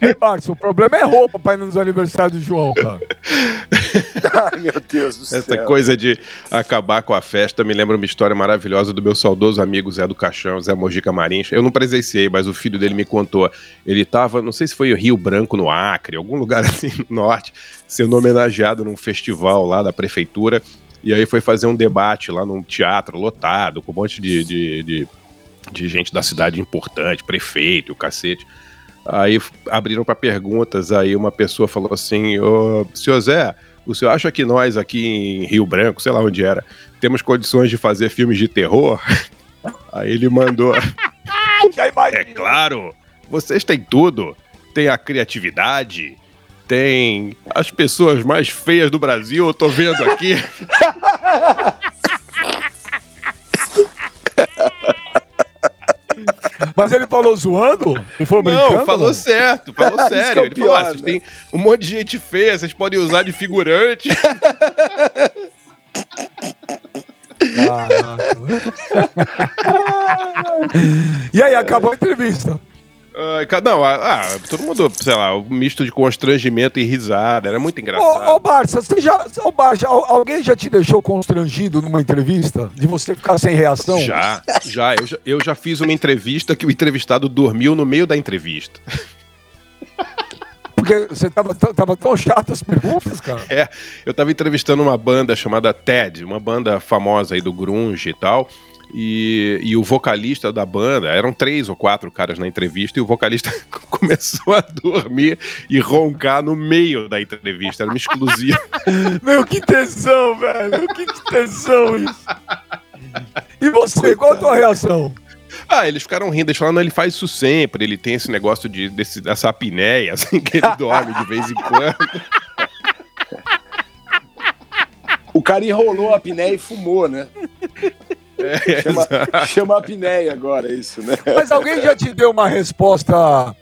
Ei, Marcos, o problema é roupa para ir nos aniversários do João, cara. Ai, meu Deus do céu. Essa coisa de acabar com a festa me lembra uma história maravilhosa do meu saudoso amigo Zé do Caixão, Zé Mojica Marins. Eu não presenciei, mas o filho dele me contou. Ele estava, não sei se foi o Rio Branco, no Acre, algum lugar assim no norte, sendo homenageado num festival lá da prefeitura. E aí foi fazer um debate lá num teatro lotado, com um monte de, de, de, de gente da cidade importante, prefeito, o cacete. Aí abriram para perguntas, aí uma pessoa falou assim: Ô, senhor Zé, o senhor acha que nós aqui em Rio Branco, sei lá onde era, temos condições de fazer filmes de terror? Aí ele mandou. é claro, vocês têm tudo. Tem a criatividade, tem as pessoas mais feias do Brasil, eu tô vendo aqui. Mas ele falou zoando? Ele falou não, falou certo, falou é sério. É ele pior, falou: ah, tem um monte de gente feia, vocês podem usar de figurante. e aí, acabou a entrevista. Uh, não, ah, todo mundo, sei lá, um misto de constrangimento e risada, era muito engraçado. Ô, ô Barça, você já, ô Barça, alguém já te deixou constrangido numa entrevista? De você ficar sem reação? Já, já, eu já, eu já fiz uma entrevista que o entrevistado dormiu no meio da entrevista. Porque você tava, tava tão chato as perguntas, cara. É, eu tava entrevistando uma banda chamada TED, uma banda famosa aí do grunge e tal. E, e o vocalista da banda, eram três ou quatro caras na entrevista, e o vocalista começou a dormir e roncar no meio da entrevista. Era uma exclusiva. Meu, que tesão, velho! Que tesão isso! E você, qual a tua reação? Ah, eles ficaram rindo, eles falaram, ele faz isso sempre, ele tem esse negócio de, desse, dessa apneia, assim, que ele dorme de vez em quando. O cara enrolou a apneia e fumou, né? É, chama, chama a apneia agora, isso, né? Mas alguém já te deu uma resposta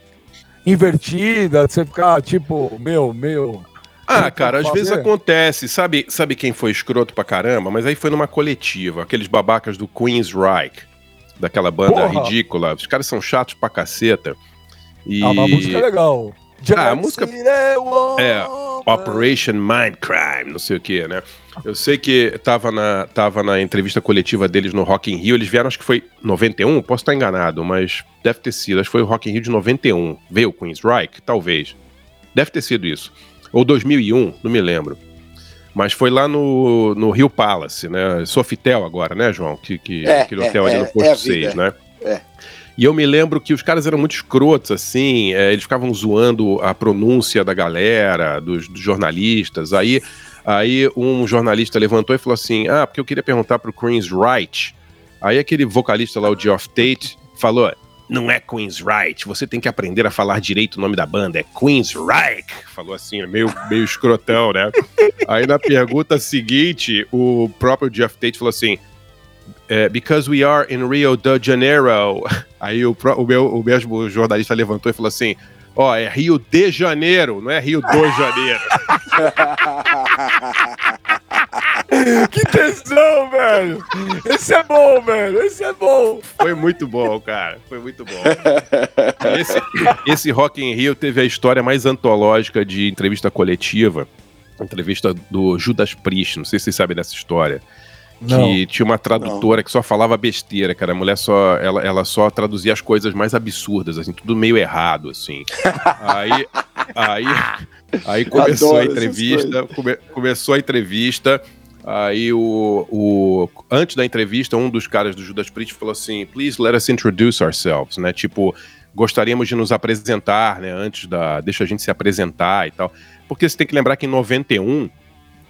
invertida? Você ficar tipo, meu, meu. Ah, cara, às vezes acontece. Sabe, sabe quem foi escroto pra caramba? Mas aí foi numa coletiva, aqueles babacas do Queen's Reich, daquela banda Porra. ridícula. Os caras são chatos pra caceta. E... Ah, uma música legal. Ah, a música. É, Operation Mindcrime, não sei o que, né? Eu sei que tava na, tava na entrevista coletiva deles no Rock in Rio, eles vieram, acho que foi 91, posso estar enganado, mas deve ter sido, acho que foi o Rock in Rio de 91. Veio o Queen's Reich? Talvez. Deve ter sido isso. Ou 2001, não me lembro. Mas foi lá no, no Rio Palace, né? Sofitel agora, né, João? Que, que é, aquele hotel é, ali no é, Posto é 6, né? É. E eu me lembro que os caras eram muito escrotos, assim, é, eles ficavam zoando a pronúncia da galera, dos, dos jornalistas. Aí Aí um jornalista levantou e falou assim: Ah, porque eu queria perguntar pro Queen's Wright. Aí aquele vocalista lá, o Geoff Tate, falou: Não é Queen's Wright, você tem que aprender a falar direito o nome da banda, é Queen's Reich. Falou assim, meio, meio escrotão, né? Aí na pergunta seguinte, o próprio Geoff Tate falou assim: é, because we are in Rio de Janeiro. Aí o, o, meu, o mesmo jornalista levantou e falou assim: Ó, oh, é Rio de Janeiro, não é Rio do Janeiro. que tesão, velho! Esse é bom, velho! Esse é bom! Foi muito bom, cara. Foi muito bom. Esse, esse Rock in Rio teve a história mais antológica de entrevista coletiva. Entrevista do Judas Priest, não sei se vocês sabem dessa história. Não. que tinha uma tradutora não. que só falava besteira, cara. A mulher só, ela, ela só traduzia as coisas mais absurdas, assim, tudo meio errado, assim. aí, aí, aí começou a entrevista, come, começou a entrevista. Aí o, o antes da entrevista, um dos caras do Judas Priest falou assim: "Please let us introduce ourselves", né? Tipo, gostaríamos de nos apresentar, né? Antes da, deixa a gente se apresentar e tal. Porque você tem que lembrar que em 91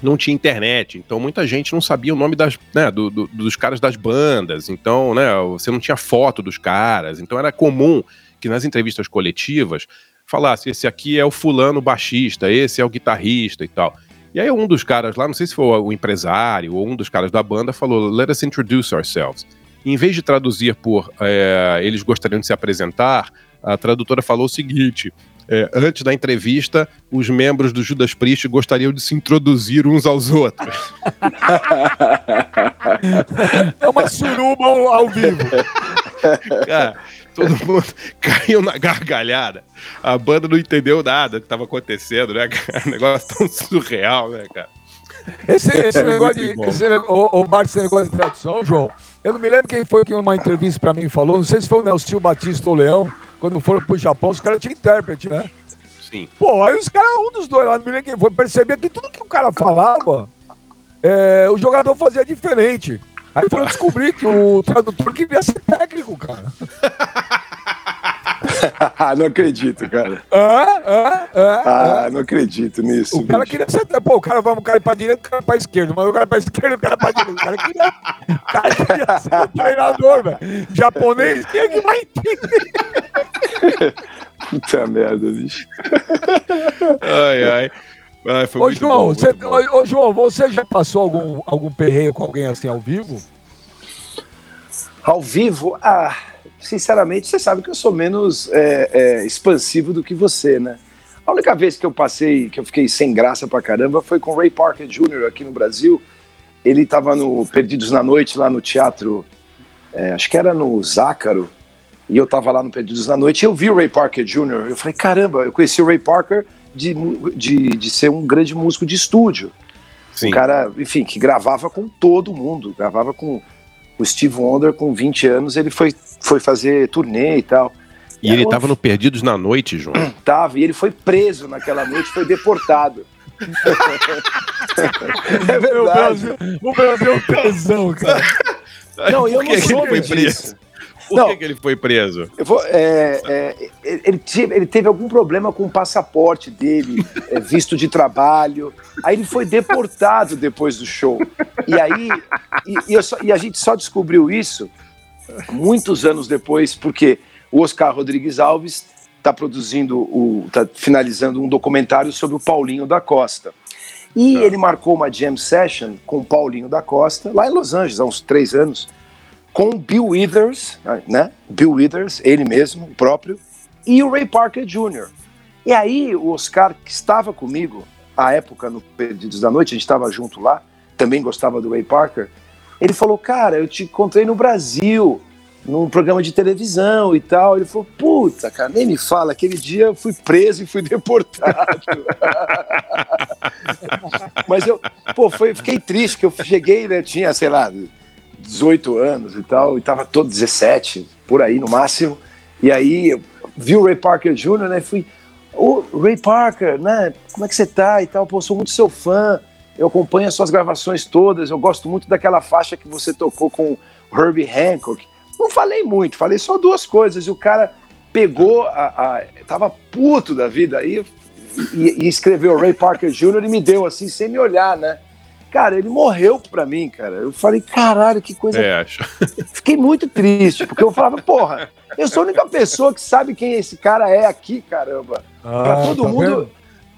não tinha internet, então muita gente não sabia o nome das, né, do, do, dos caras das bandas, então, né, você não tinha foto dos caras, então era comum que nas entrevistas coletivas falasse, esse aqui é o fulano baixista, esse é o guitarrista e tal. E aí um dos caras lá, não sei se foi o empresário ou um dos caras da banda, falou, let us introduce ourselves. E, em vez de traduzir por é, eles gostariam de se apresentar, a tradutora falou o seguinte: é, antes da entrevista, os membros do Judas Priest gostariam de se introduzir uns aos outros. É uma suruba ao, ao vivo. Cara, todo mundo caiu na gargalhada. A banda não entendeu nada que estava acontecendo, né, cara? Um negócio tão surreal, né, cara? Esse, esse é negócio de. Esse, o, o esse negócio de tradução, João. Eu não me lembro quem foi que uma entrevista para mim falou. Não sei se foi o Nelson Batista ou o Leão quando foram pro Japão, os caras tinham intérprete, né? Sim. Pô, aí os caras, um dos dois lá, não me lembro quem foi, percebia que tudo que o cara falava, é, o jogador fazia diferente. Aí foram descobrir que o tradutor queria ser técnico, cara. não acredito, cara. Ah, ah, ah, ah, não acredito nisso. O bicho. cara queria ser. Pô, o cara, o cara pra direita, o cara pra esquerda. Mas o cara pra esquerda, o cara pra direita. O cara queria, o cara queria ser um treinador, velho. Japonês, quem é que vai entender? Puta merda, bicho. Ai, ai. ai ô, João, bom, você, ô, ô, João, você já passou algum, algum perreio com alguém assim ao vivo? Ao vivo? Ah sinceramente, você sabe que eu sou menos é, é, expansivo do que você, né? A única vez que eu passei, que eu fiquei sem graça pra caramba, foi com o Ray Parker Jr. aqui no Brasil. Ele estava no Perdidos na Noite, lá no teatro, é, acho que era no Zácaro, e eu estava lá no Perdidos na Noite, e eu vi o Ray Parker Jr., eu falei, caramba, eu conheci o Ray Parker de, de, de ser um grande músico de estúdio. Sim. Um cara, enfim, que gravava com todo mundo, gravava com o Steve Wonder, com 20 anos, ele foi, foi fazer turnê e tal. E, e ele estava no Perdidos na Noite, João? Tava, e ele foi preso naquela noite, foi deportado. é verdade. O Brasil é um tesão, cara. Não, eu não soube disso. Por não, que, que, ele foi preso? Vou, é, é, ele, teve, ele, teve, algum problema com o passaporte dele, é, visto de trabalho. Aí ele foi deportado depois do show. E aí e, e, só, e a gente só descobriu isso muitos anos depois, porque o Oscar Rodrigues Alves está produzindo, está finalizando um documentário sobre o Paulinho da Costa. E ah. ele marcou uma jam session com o Paulinho da Costa, lá em Los Angeles, há uns três anos com Bill Withers, né? Bill Withers, ele mesmo, o próprio, e o Ray Parker Jr. E aí o Oscar, que estava comigo à época no Perdidos da Noite, a gente estava junto lá, também gostava do Ray Parker, ele falou, cara, eu te encontrei no Brasil, num programa de televisão e tal. Ele falou, puta, cara, nem me fala, aquele dia eu fui preso e fui deportado. Mas eu, pô, foi, fiquei triste, que eu cheguei, né, tinha, sei lá, 18 anos e tal, e tava todo 17, por aí no máximo. E aí vi o Ray Parker Jr., né? Fui, ô oh, Ray Parker, né? Como é que você tá e tal? Pô, sou muito seu fã. Eu acompanho as suas gravações todas. Eu gosto muito daquela faixa que você tocou com Herbie Hancock. Não falei muito, falei só duas coisas. E o cara pegou, a, a tava puto da vida. Aí e, e escreveu Ray Parker Jr. e me deu assim, sem me olhar, né? Cara, ele morreu pra mim, cara. Eu falei, caralho, que coisa. É, acho. Fiquei muito triste, porque eu falava, porra, eu sou a única pessoa que sabe quem esse cara é aqui, caramba. Ah, pra todo tá mundo.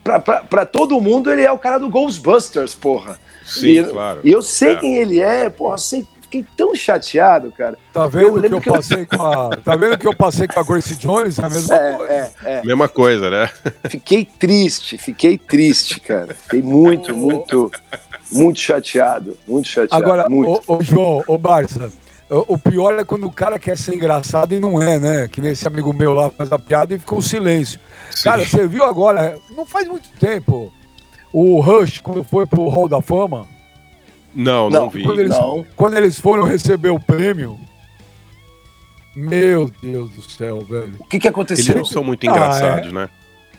Pra, pra, pra todo mundo, ele é o cara do Ghostbusters, porra. Sim, e, claro. E eu sei É. quem ele é, porra, sei, fiquei tão chateado, cara. Tá Eu vendo que eu que eu- passei com a. Tá vendo que eu passei com a Grace Jones? É a mesma coisa. É, é, é. Mesma coisa, né? Fiquei triste, fiquei triste, cara. Fiquei muito, muito, muito chateado. Muito chateado. Agora, muito. ô, ô, João, ô Barça, o, o pior é quando o cara quer ser engraçado e não é, né? Que nem esse amigo meu lá faz a piada e ficou um silêncio. Cara, você viu agora, não faz muito tempo, o Rush, quando foi pro Hall da Fama, Não, não, Não, vi. quando eles, Não. quando eles foram receber o prêmio, meu Deus do céu, velho. O que, que Eles aconteceu? não são muito Ah, engraçados, né?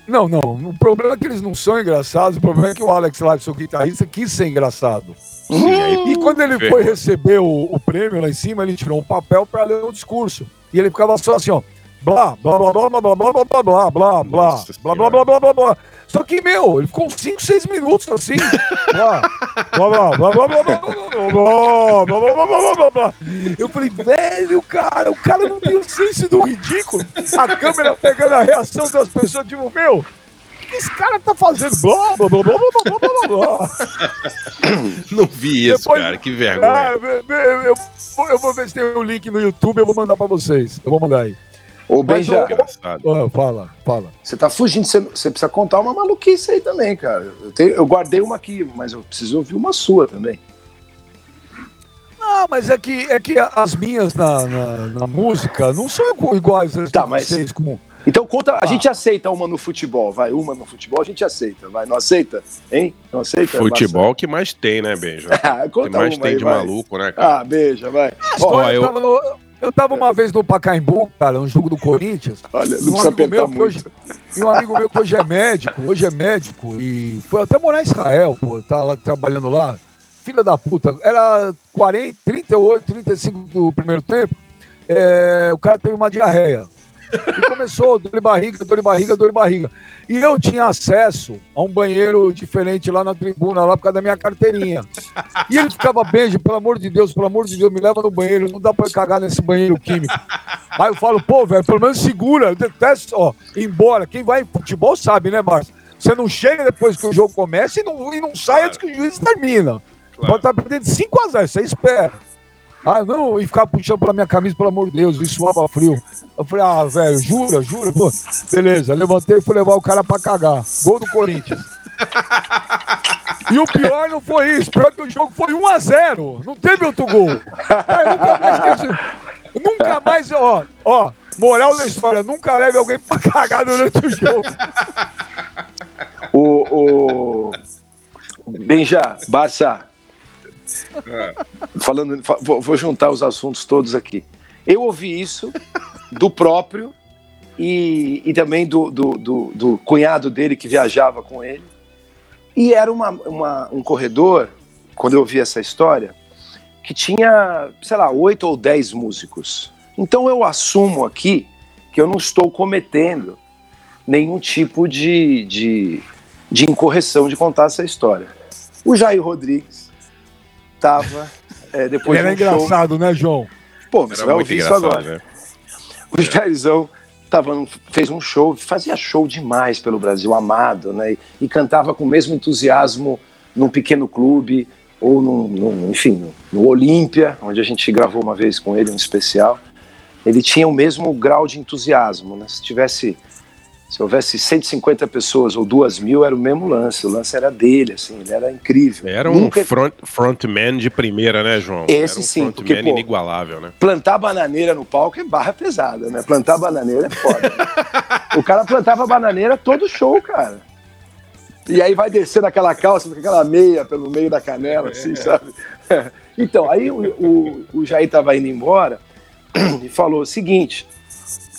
Não, não, o problema é que eles não são engraçados, o problema é que o Alex Lifeson, o guitarrista, quis ser engraçado. Sim, aí E quando ele foi receber o, o prêmio lá em cima, ele tirou um papel para ler o discurso. E ele ficava só assim, ó. Blá, blá, blá, blá, blá, blá, blá, blá, blá, blá, blá, blá, blá, blá, blá, blá. Só que, meu, ele ficou uns 5, 6 minutos assim. Blá, blá, blá, blá, blá, blá, blá, blá, blá, blá, blá, blá, blá, blá, blá. Eu falei, velho, cara, o cara não tem o senso do ridículo. A câmera pegando a reação das pessoas, tipo, meu, o que esse cara tá fazendo? Blá, blá, blá, blá, blá, blá, blá, blá. Não vi isso, Depois- cara. Que vergonha. Ah, eu, eu- eu vou- eu vou ver se tem o link no YouTube, eu vou mandar pra vocês. Eu vou mandar aí. Ô, Mas Benja, fala, fala. você tá fugindo, você, você precisa contar uma maluquice aí também, cara. Eu, tenho- eu guardei uma aqui, mas eu preciso ouvir uma sua também. Não, mas é que, é que as minhas na, na, na música não são igu- iguais às Tá, mas- vocês. Como... Então conta, a Ah. gente aceita uma no futebol, vai, uma no futebol a gente aceita, vai, não aceita? Hein? Não aceita? Futebol que mais tem, né, Benja? Ah, Que conta mais uma tem aí, de vai. maluco, né, cara? Ah, beija, vai. Ó, Ó, eu, eu- tava no- eu tava uma vez no Pacaembu, cara, um jogo do Corinthians. Olha, não um precisa amigo meu apertar que hoje, muito. e um amigo meu que hoje é médico, hoje é médico, e foi até morar em Israel, pô, tá lá trabalhando lá. Filha da puta, era 40, 38, 35 do primeiro tempo. é, o cara teve uma diarreia. E começou, dor de barriga, dor de barriga, dor de barriga. E eu tinha acesso a um banheiro diferente lá na tribuna, lá por causa da minha carteirinha. E ele ficava, beijo, pelo amor de Deus, pelo amor de Deus, me leva no banheiro, não dá pra eu cagar nesse banheiro químico. Aí eu falo, pô, velho, pelo menos segura, eu detesto, ó, embora. Quem vai em futebol sabe, né, Márcio? Você não chega depois que o jogo começa e não, e não sai antes que o juiz termina. Claro. Pode estar perdendo de 5 a 0, você espera. Ah, não, e ficar puxando pela minha camisa, pelo amor de Deus, isso suava frio. Eu falei, ah, velho, jura, jura? Pô, beleza, levantei e fui levar o cara pra cagar. Gol do Corinthians. E o pior não foi isso, pior que o jogo foi 1 a 0 Não teve outro gol. Aí, nunca mais esqueci. Nunca mais, ó, ó, moral da história, nunca leve alguém pra cagar durante o jogo. O, o... Benja, Barça, falando, fa- vou, vou juntar os assuntos todos aqui. Eu ouvi isso do próprio e, e também do, do, do- do cunhado dele que viajava com ele. E era uma, uma- um corredor, quando eu ouvi essa história, que tinha, sei lá, oito ou dez músicos. Então eu assumo aqui que eu não estou cometendo nenhum tipo de, de, de incorreção de contar essa história. O Jair Rodrigues estava, depois Era de um show... engraçado, né, João? Pô, você Era vai ouvir isso agora. né? O Jairzão tava, fez um show, fazia show demais pelo Brasil, amado, né? E, e cantava com o mesmo entusiasmo num pequeno clube, ou num, num- enfim, no, no Olímpia, onde a gente gravou uma vez com ele, um especial. Ele tinha o mesmo grau de entusiasmo, né? Se tivesse, se houvesse 150 pessoas ou duas mil, era o mesmo lance. O lance era dele, assim, ele era incrível. Era um Nunca- front, frontman de primeira, né, João? Esse um sim, porque, pô, inigualável, né? plantar bananeira no palco é barra pesada, né? Plantar bananeira é foda. né? o cara plantava bananeira todo show, cara. E aí vai descer naquela calça aquela meia pelo meio da canela, assim, sabe? Então, aí o, o, o Jair tava indo embora e falou o seguinte: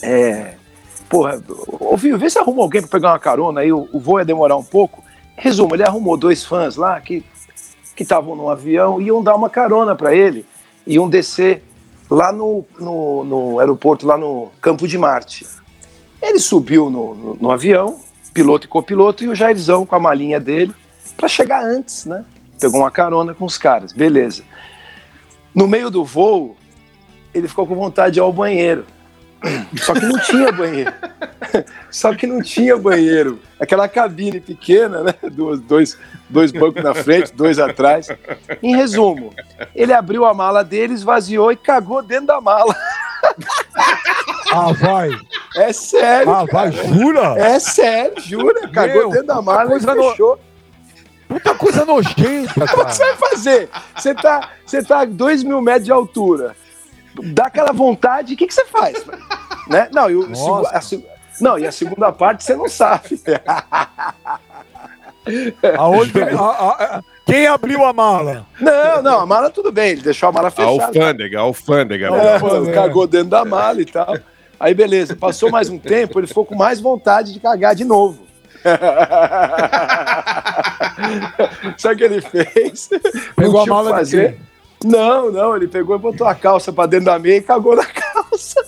é, porra, ô Viu, vê se arruma alguém pra pegar uma carona aí, o, o voo ia demorar um pouco. Resumo, ele arrumou dois fãs lá que que estavam no avião e iam dar uma carona para ele, iam descer lá no, no, no aeroporto, lá no Campo de Marte. Ele subiu no, no, no avião, piloto e copiloto, e o Jairzão com a malinha dele, para chegar antes, né? Pegou uma carona com os caras, beleza. No meio do voo, ele ficou com vontade de ir ao banheiro. Só que não tinha banheiro. Só que não tinha banheiro. Aquela cabine pequena, né? Dois, dois, dois bancos na frente, dois atrás. Em resumo, ele abriu a mala dele, esvaziou e cagou dentro da mala. Ah, vai. É sério. Ah, vai, jura? É sério, jura. Cagou Meu, dentro da mala e coisa no- fechou. Puta coisa nojenta, Como que cara. você vai fazer? Você tá, você tá a 2 mil metros de altura. Dá aquela vontade, o que, que você faz? Né? Não, e segu- a seg- não, e a segunda parte você não sabe. Aonde, a- a- a- quem abriu a mala? Não, não, a mala tudo bem, ele deixou a mala A fechada. alfândega, a alfândega. É, Alfândega. mano, cagou dentro da mala e tal. Aí beleza, passou mais um tempo, ele ficou com mais vontade de cagar de novo. Sabe o que ele fez? Pegou a mala de fazer. quem? Não, não, ele pegou e botou a calça pra dentro da meia e cagou na calça.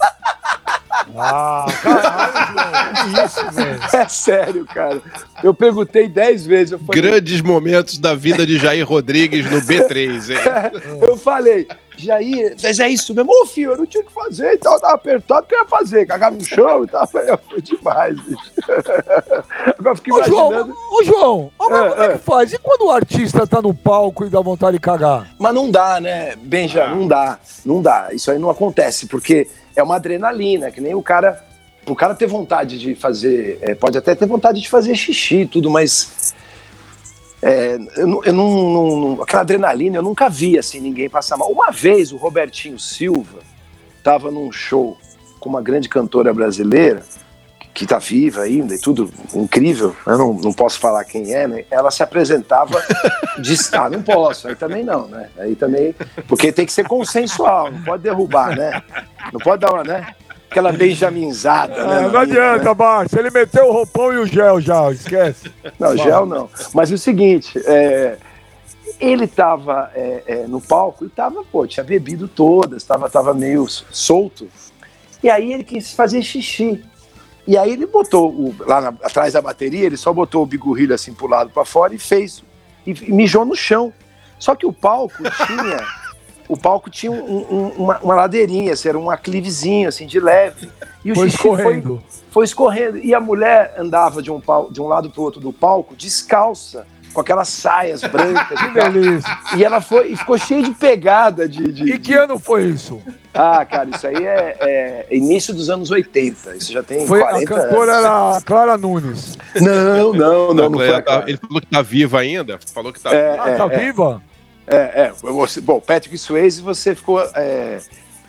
Ah, caralho. Que isso, velho? É sério, cara. Eu perguntei dez vezes. Eu falei, Grandes momentos da vida de Jair Rodrigues no B3, hein? eu falei Jair, mas é isso mesmo? Ô, filho, eu não tinha o que fazer e tal. Tava apertado, o que eu ia fazer? Cagar no chão e tal. Foi, foi demais, bicho. Agora eu fiquei Ô, João, ô, João, mas É, como é é. que faz? E quando o artista tá no palco e dá vontade de cagar? Mas não dá, né, Benja? Não dá, não dá. Isso aí não acontece, porque é uma adrenalina, que nem o cara. O cara ter vontade de fazer. é, pode até ter vontade de fazer xixi e tudo, mas. É, eu eu não- não- Aquela adrenalina, eu nunca vi assim ninguém passar mal. Uma vez o Robertinho Silva estava num show com uma grande cantora brasileira, que tá viva ainda e tudo, incrível. Eu não, não posso falar quem é, né? Ela se apresentava de. Ah, não posso, aí também não, né? Aí também. Porque tem que ser consensual, não pode derrubar, né? Não pode dar uma, né? Aquela benjaminzada, né? Ah, não adianta, Márcio. Ele meteu o roupão e o gel já, esquece. Não, gel não. Mas o seguinte, é, ele tava é, é, no palco e tava, pô, tinha bebido todas, tava, tava meio solto. E aí ele quis fazer xixi. E aí ele botou o- lá na- atrás da bateria, ele só botou o bigorrilho assim pro lado pra fora e fez. E, e mijou no chão. Só que o palco tinha. o palco tinha um- um- uma, uma ladeirinha, assim, era um aclivezinho, assim, de leve. E o Foi xixi foi, escorrendo. foi escorrendo. E a mulher andava de um, pau- de um lado pro outro do palco, descalça, com aquelas saias brancas. Que delícia. e ela foi e ficou cheia de pegada de. de- E que ano foi isso? Ah, cara, isso aí é, é início dos anos 80. Isso já tem Foi, a 40 cantora anos. era a Clara Nunes. Não, não, não, não foi. Ele a tá- falou que tá vivo ainda? Falou que tá É, vivo. Ah, tá viva? É, é. Você, bom, Patrick Swayze, você ficou é,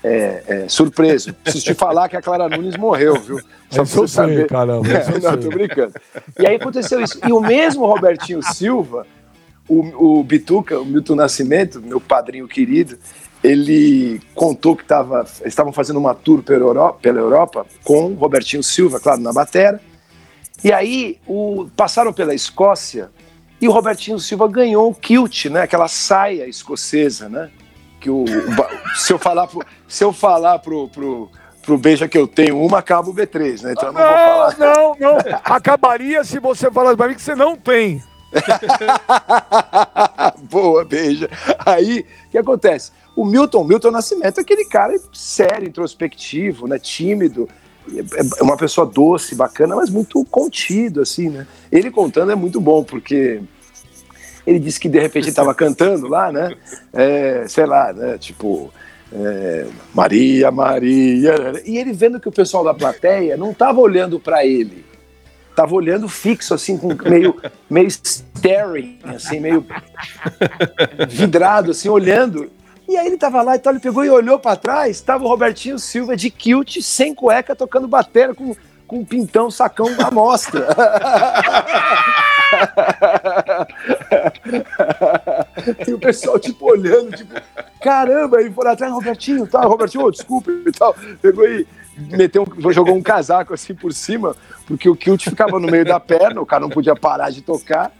é, é, surpreso. Preciso te falar que a Clara Nunes morreu, viu? Só pra você sei, saber. caramba. Isso eu não, tô sei. brincando. E aí aconteceu isso. E o mesmo Robertinho Silva, o, o Bituca, o Milton Nascimento, meu padrinho querido, ele contou que tava, eles estavam fazendo uma tour pela Europa, pela Europa com o Robertinho Silva, claro, na batera. E aí o, passaram pela Escócia e o Robertinho Silva ganhou o kilt, né? Aquela saia escocesa, né? Que o, o se eu falar pro, se eu falar pro, pro, pro beija que eu tenho uma, acaba o B3, né? Então eu não vou falar. Não, não, não. Acabaria se você falasse pra mim que você não tem. Boa, beija. Aí, o que acontece? O Milton, Milton Nascimento é aquele cara sério, introspectivo, né? Tímido, é é uma pessoa doce, bacana, mas muito contido, assim, né? Ele contando é muito bom, porque ele disse que de repente estava cantando lá, né? É, sei lá, né? Tipo. é, Maria, Maria. E ele vendo que o pessoal da plateia não estava olhando para ele. Tava olhando fixo, assim, com meio, meio staring, assim, meio vidrado, assim, olhando. E aí ele tava lá e tal, ele pegou e olhou para trás, tava o Robertinho Silva de kilt, sem cueca, tocando bateria com, com um pintão, sacão à mostra. e o pessoal, tipo, olhando, tipo, caramba, aí foram atrás, Robertinho, tá, Robertinho, ô, desculpa e tal. Pegou e meteu um, jogou um casaco assim por cima, porque o kilt ficava no meio da perna, o cara não podia parar de tocar.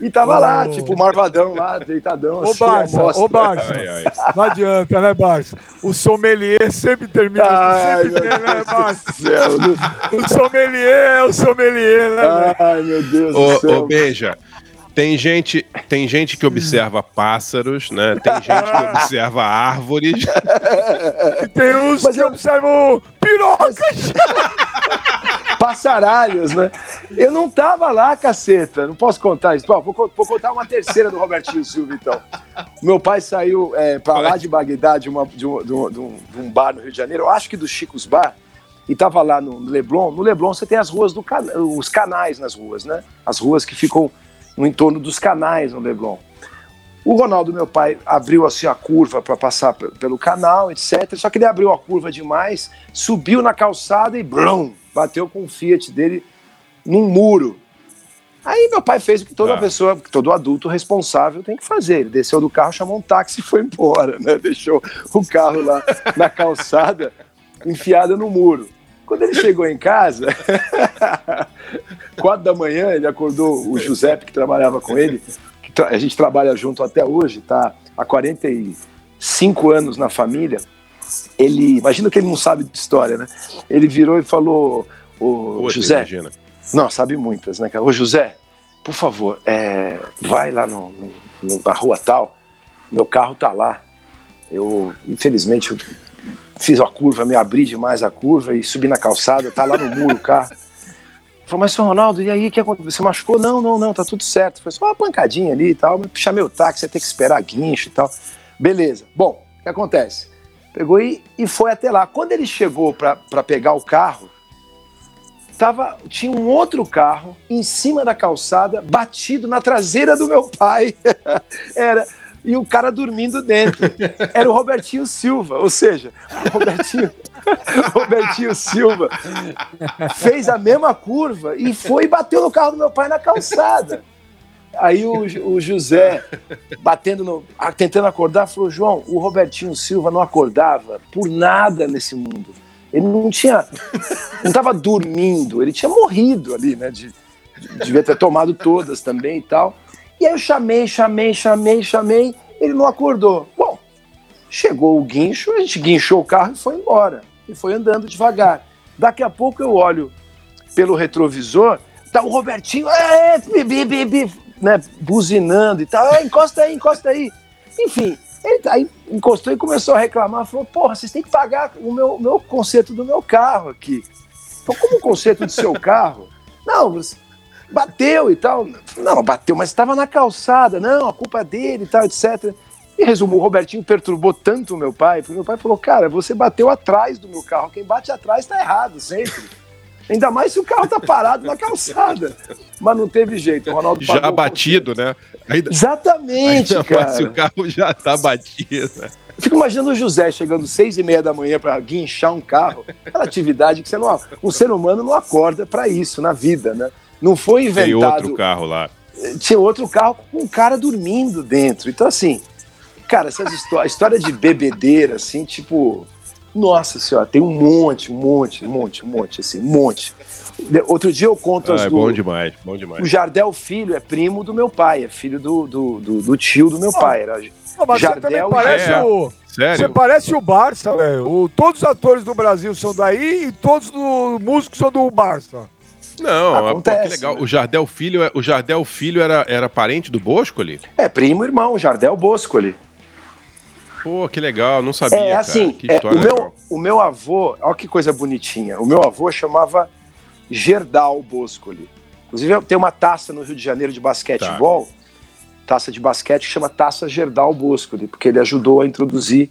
E tava lá, tipo, o Marvadão lá, deitadão. Ô, assim, Barça, ô, Barça. Ai, ai. Não adianta, né, Barça? O sommelier sempre termina Ai, sempre bem, né, Barça? do não- O sommelier é o sommelier, né? Ai, meu Deus do Ô, ô, céu. Beija, tem gente, tem gente que observa pássaros, né? Tem gente que observa árvores. E tem uns Mas que eu- observam pirocas. Passaralhos, né? Eu não tava lá, caceta. Não posso contar isso. Vou, vou contar uma terceira do Robertinho Silva, então. Meu pai saiu é, pra lá de Bagdá, de, uma- de um, de um- de um- bar no Rio de Janeiro, eu acho que do Chico's Bar, e tava lá no Leblon. No Leblon você tem as ruas do cana- os canais nas ruas, né? As ruas que ficam no entorno dos canais no Leblon. O Ronaldo, meu pai, abriu assim a curva para passar pe- pelo canal, etc. Só que ele abriu a curva demais, subiu na calçada e blum, bateu com o Fiat dele num muro. Aí meu pai fez o que toda Ah. pessoa, todo adulto responsável tem que fazer. Ele desceu do carro, chamou um táxi e foi embora, né? Deixou o carro lá na calçada, enfiado no muro. Quando ele chegou em casa, quatro da manhã, ele acordou o Giuseppe, que trabalhava com ele, a gente trabalha junto até hoje, tá há 45 anos na família. Ele, imagina que ele não sabe de história, né? Ele virou e falou: Ô José, imagina. não, sabe muitas, né, cara? Ô, José, por favor, é, vai lá no, no- na rua tal, meu carro tá lá. Eu, infelizmente, eu fiz a curva, me abri demais a curva e subi na calçada, tá lá no muro o carro. Falei, mas, seu Ronaldo, e aí, o que aconteceu? Você machucou? Não, não, não, tá tudo certo. Foi só uma pancadinha ali e tal, mas chamei o táxi, ia ter que esperar guincho e tal. Beleza. Bom, o que acontece? Pegou e, e foi até lá. Quando ele chegou para pegar o carro, tava, tinha um outro carro em cima da calçada, batido na traseira do meu pai. Era e o cara dormindo dentro. Era o Robertinho Silva, ou seja, o Robertinho, Robertinho Silva fez a mesma curva e foi e bateu no carro do meu pai na calçada. Aí o, o José, batendo no, tentando acordar, falou: João, o Robertinho Silva não acordava por nada nesse mundo. Ele não tinha. Não estava dormindo, ele tinha morrido ali, né? De, de- devia ter tomado todas também e tal. E aí eu chamei, chamei, chamei, chamei, ele não acordou. Bom, chegou o guincho, a gente guinchou o carro e foi embora. E foi andando devagar. Daqui a pouco eu olho pelo retrovisor, tá o Robertinho, é, bi, bi, bi, né, buzinando e tal, "Ah, encosta aí, encosta aí. Enfim, ele tá aí, encostou e começou a reclamar, falou, porra, vocês têm que pagar o meu, meu conserto do meu carro aqui. Falei, como o conserto do seu carro? Não, você bateu e tal. Não, bateu, mas estava na calçada, não, a culpa é dele e tal, etc. E resumo, o Robertinho perturbou tanto o meu pai, porque meu pai falou, cara, você bateu atrás do meu carro, quem bate atrás tá errado, sempre. Ainda mais se o carro tá parado na calçada. Mas não teve jeito, o Ronaldo Já batido, né? Ainda, Exatamente, ainda mais se cara. o carro já tá batido. Fico imaginando o José chegando seis e meia da manhã para guinchar um carro. Aquela atividade que você não, um ser humano não acorda para isso na vida, né? Não foi Tem inventado. outro carro lá. Tinha outro carro com um cara dormindo dentro. Então assim, cara, essas histórias, história de bebedeira, assim, tipo, nossa senhora, tem um monte, um monte, um monte, um monte, assim, um monte. Outro dia eu conto Ah, as é do, bom demais, bom o demais. Jardel Filho é primo do meu pai, é filho do, do, do, do tio do meu pai. Era, Não, mas Jardel você também parece é. o. Você Sério? parece o Barça, velho. O- Todos os atores do Brasil são daí e todos os músicos são do Barça. Não, pô, que Acontece, legal. né? O Jardel Filho, é- o Jardel Filho era, era parente do Bosco ali? é primo irmão, Jardel Bosco ali. Pô, que legal, não sabia. É cara. assim, que é, o, meu, o meu avô, olha que coisa bonitinha. O meu avô chamava Gerdal Boscoli. Inclusive, tem uma taça no Rio de Janeiro de basquetebol, Tá. taça de basquete, que chama Taça Gerdal Boscoli, porque ele ajudou a introduzir,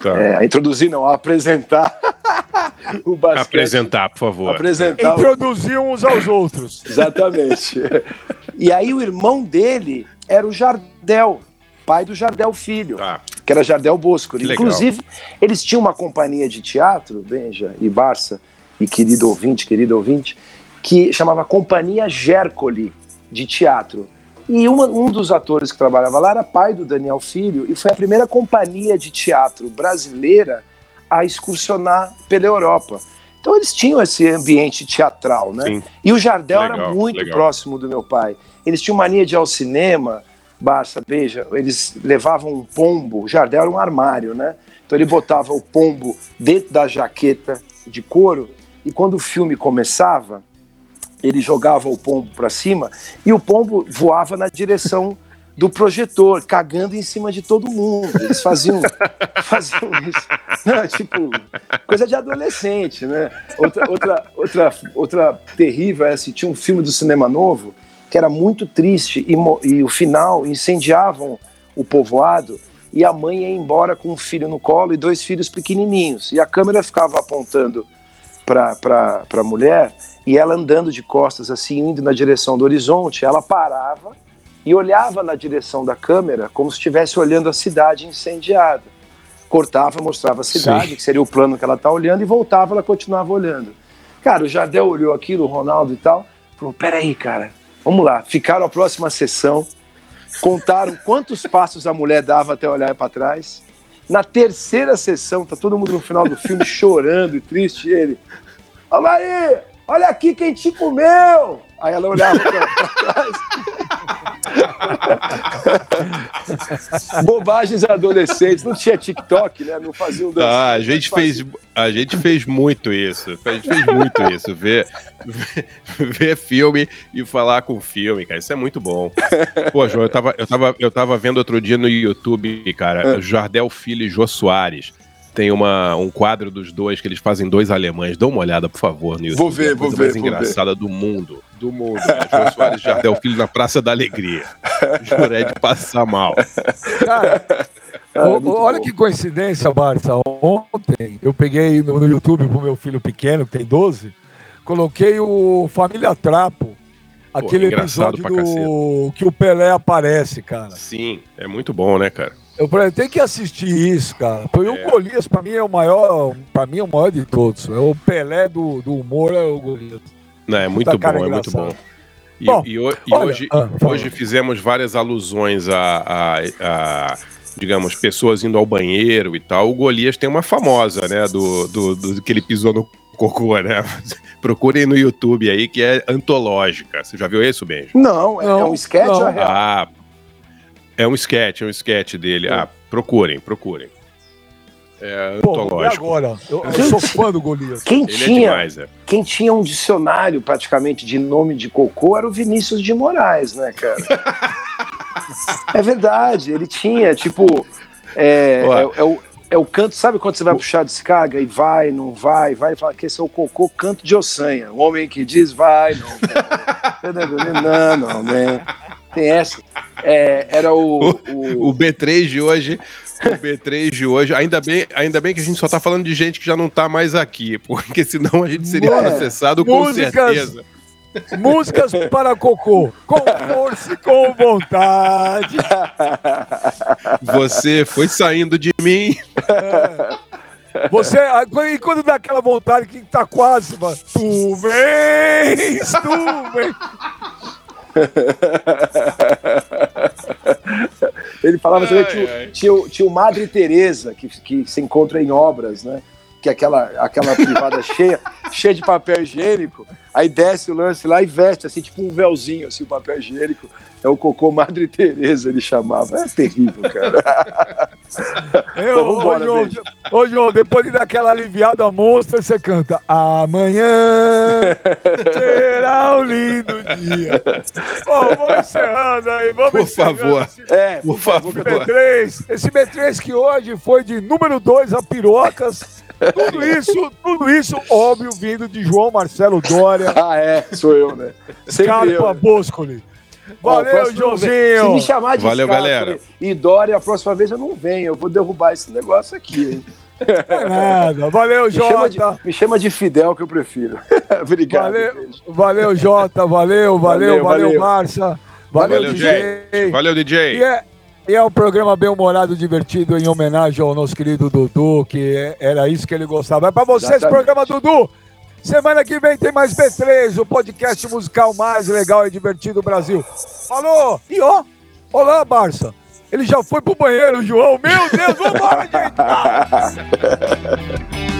Tá. é, a introduzir não, a apresentar o basquete. Apresentar, por favor. Apresentar o- Introduziam uns aos outros. Exatamente. e aí o irmão dele era o Jardel, pai do Jardel Filho Tá. que era Jardel Bosco. Que legal. Inclusive, eles tinham uma companhia de teatro, Benja e Barça, e querido ouvinte, querido ouvinte, que chamava Companhia Gércoli de Teatro. E uma- um dos atores que trabalhava lá era pai do Daniel Filho, e foi a primeira companhia de teatro brasileira a excursionar pela Europa. Então eles tinham esse ambiente teatral, né? Sim. E o Jardel Legal, era muito legal. próximo do meu pai. Eles tinham mania de ir ao cinema, Barça, veja, eles levavam um pombo, o Jardel era um armário, né? Então ele botava o pombo dentro da jaqueta de couro e quando o filme começava, ele jogava o pombo para cima e o pombo voava na direção do projetor, cagando em cima de todo mundo. Eles faziam, faziam isso. Não, tipo, coisa de adolescente, né? Outra, outra, outra, outra terrível é assim, tinha um filme do cinema novo que era muito triste e, e o final incendiavam o povoado e a mãe ia embora com um filho no colo e dois filhos pequenininhos. E a câmera ficava apontando para a mulher e ela andando de costas, assim, indo na direção do horizonte, ela parava e olhava na direção da câmera como se estivesse olhando a cidade incendiada. Cortava, mostrava a cidade, Sim. que seria o plano que ela está olhando, e voltava, ela continuava olhando. Cara, o Jardel olhou aquilo, o Ronaldo e tal, falou: peraí, cara, vamos lá. Ficaram a próxima sessão, contaram quantos passos a mulher dava até olhar para trás. Na terceira sessão, tá todo mundo no final do filme chorando e triste, e ele. Ô Maria, olha aqui quem te comeu! Aí ela olhava pra, trás. Bobagens adolescentes, não tinha TikTok, né? Não faziam dança. Ah, a gente fez, a gente fez muito isso. A gente fez muito isso. Ver, ver, ver filme e falar com filme, cara. Isso é muito bom. Pô, João, eu tava, eu tava, eu tava vendo outro dia no YouTube, cara, Jardel Filho e Jô Soares. Tem uma, um quadro dos dois que eles fazem dois alemães. Dá uma olhada, por favor, YouTube. Vou ver, É a vou coisa ver, mais vou ver. engraçada do mundo. Do mundo. Né? Jô Soares Jardel Filho na Praça da Alegria. Juré de passar mal. Cara, Ah, o- olha bom. que coincidência, Barça. Ontem eu peguei no, no YouTube pro meu filho pequeno, que tem 12, coloquei o Família Trapo. Aquele engraçado episódio do que o Pelé aparece, cara. Sim, é muito bom, né, cara? Eu falei, tem que assistir isso, cara. Foi o É. Golias, pra mim, é o maior. Pra mim, é o maior de todos. É o Pelé do, do humor, é o Golias. Não, é muito bom, é muito bom. E, Bom, e e olha, hoje, ah, hoje fizemos várias alusões a, a- a, digamos, pessoas indo ao banheiro e tal. O Golias tem uma famosa, né, do, do, do que ele pisou no cocô, né? Procurem no YouTube aí, que é antológica. Você já viu isso, Benjo? Não, é, Não, é um sketch não. ou é real? Ah, é um sketch, é um sketch dele. Ah, procurem, procurem. É Pô, e antológico. agora? Eu, eu sou fã do Golias. Quem Ele é tinha, demais, é. quem tinha um dicionário praticamente de nome de cocô era o Vinícius de Moraes, né, cara? é verdade, ele tinha, tipo, é, é, é o, é o canto, sabe quando você vai puxar a descarga e vai, não vai, vai, e fala que esse é o cocô canto de ossanha, o homem que diz vai, não vem, não, não vem. Tem essa. É, era o, o, O B3 de hoje, o B3 de hoje, ainda bem, ainda bem que a gente só tá falando de gente que já não tá mais aqui, porque senão a gente seria É. processado com Músicas. certeza. Músicas para cocô. Com força e com vontade. Você foi saindo de mim. Você, ah, e quando dá aquela vontade que tá quase, mano, tu vens, tu vens. Ele falava Ai, ai. tinha, tinha o Madre Teresa, que, que se encontra em obras, né? Que é aquela, aquela privada cheia, cheia de papel higiênico, aí desce o lance lá e veste, assim, tipo um véuzinho, assim, o papel higiênico. É o cocô Madre Teresa, ele chamava. É terrível, cara. Eu, Então, vambora, ô, João, ô, João, depois de dar aquela aliviada monstra, você canta Amanhã será um lindo dia. Bom, vamos encerrando aí, vamos Por encerrando favor. esse É, Por favor. B3. Esse B3 que hoje foi de número 2 a pirocas. Tudo isso, tudo isso, óbvio, vindo de João Marcelo Dória, Ah, é, sou eu, né? Sempre Carpa eu. Boscoli. Ó, Valeu, próxima vez- Se me Joãozinho. chamar de Valeu, Scarpa galera. E Dória, a próxima vez eu não venho. Eu vou derrubar esse negócio aqui, hein? Não é nada. Valeu, Me chama, de, Jota. me chama de Fidel, que eu prefiro. Obrigado. Valeu, valeu, Jota. Valeu, valeu, Valeu, valeu, valeu. Márcia. Valeu, Valeu, DJ. Valeu, E DJ. é, e é um programa bem humorado, divertido, em homenagem ao nosso querido Dudu, que é- era isso que ele gostava. É pra vocês, Exatamente. programa Dudu. Semana que vem tem mais B3, o podcast musical mais legal e divertido do Brasil. Falou! E ó, olá, Barça. Ele já foi pro banheiro, João. Meu Deus, vambora, gente!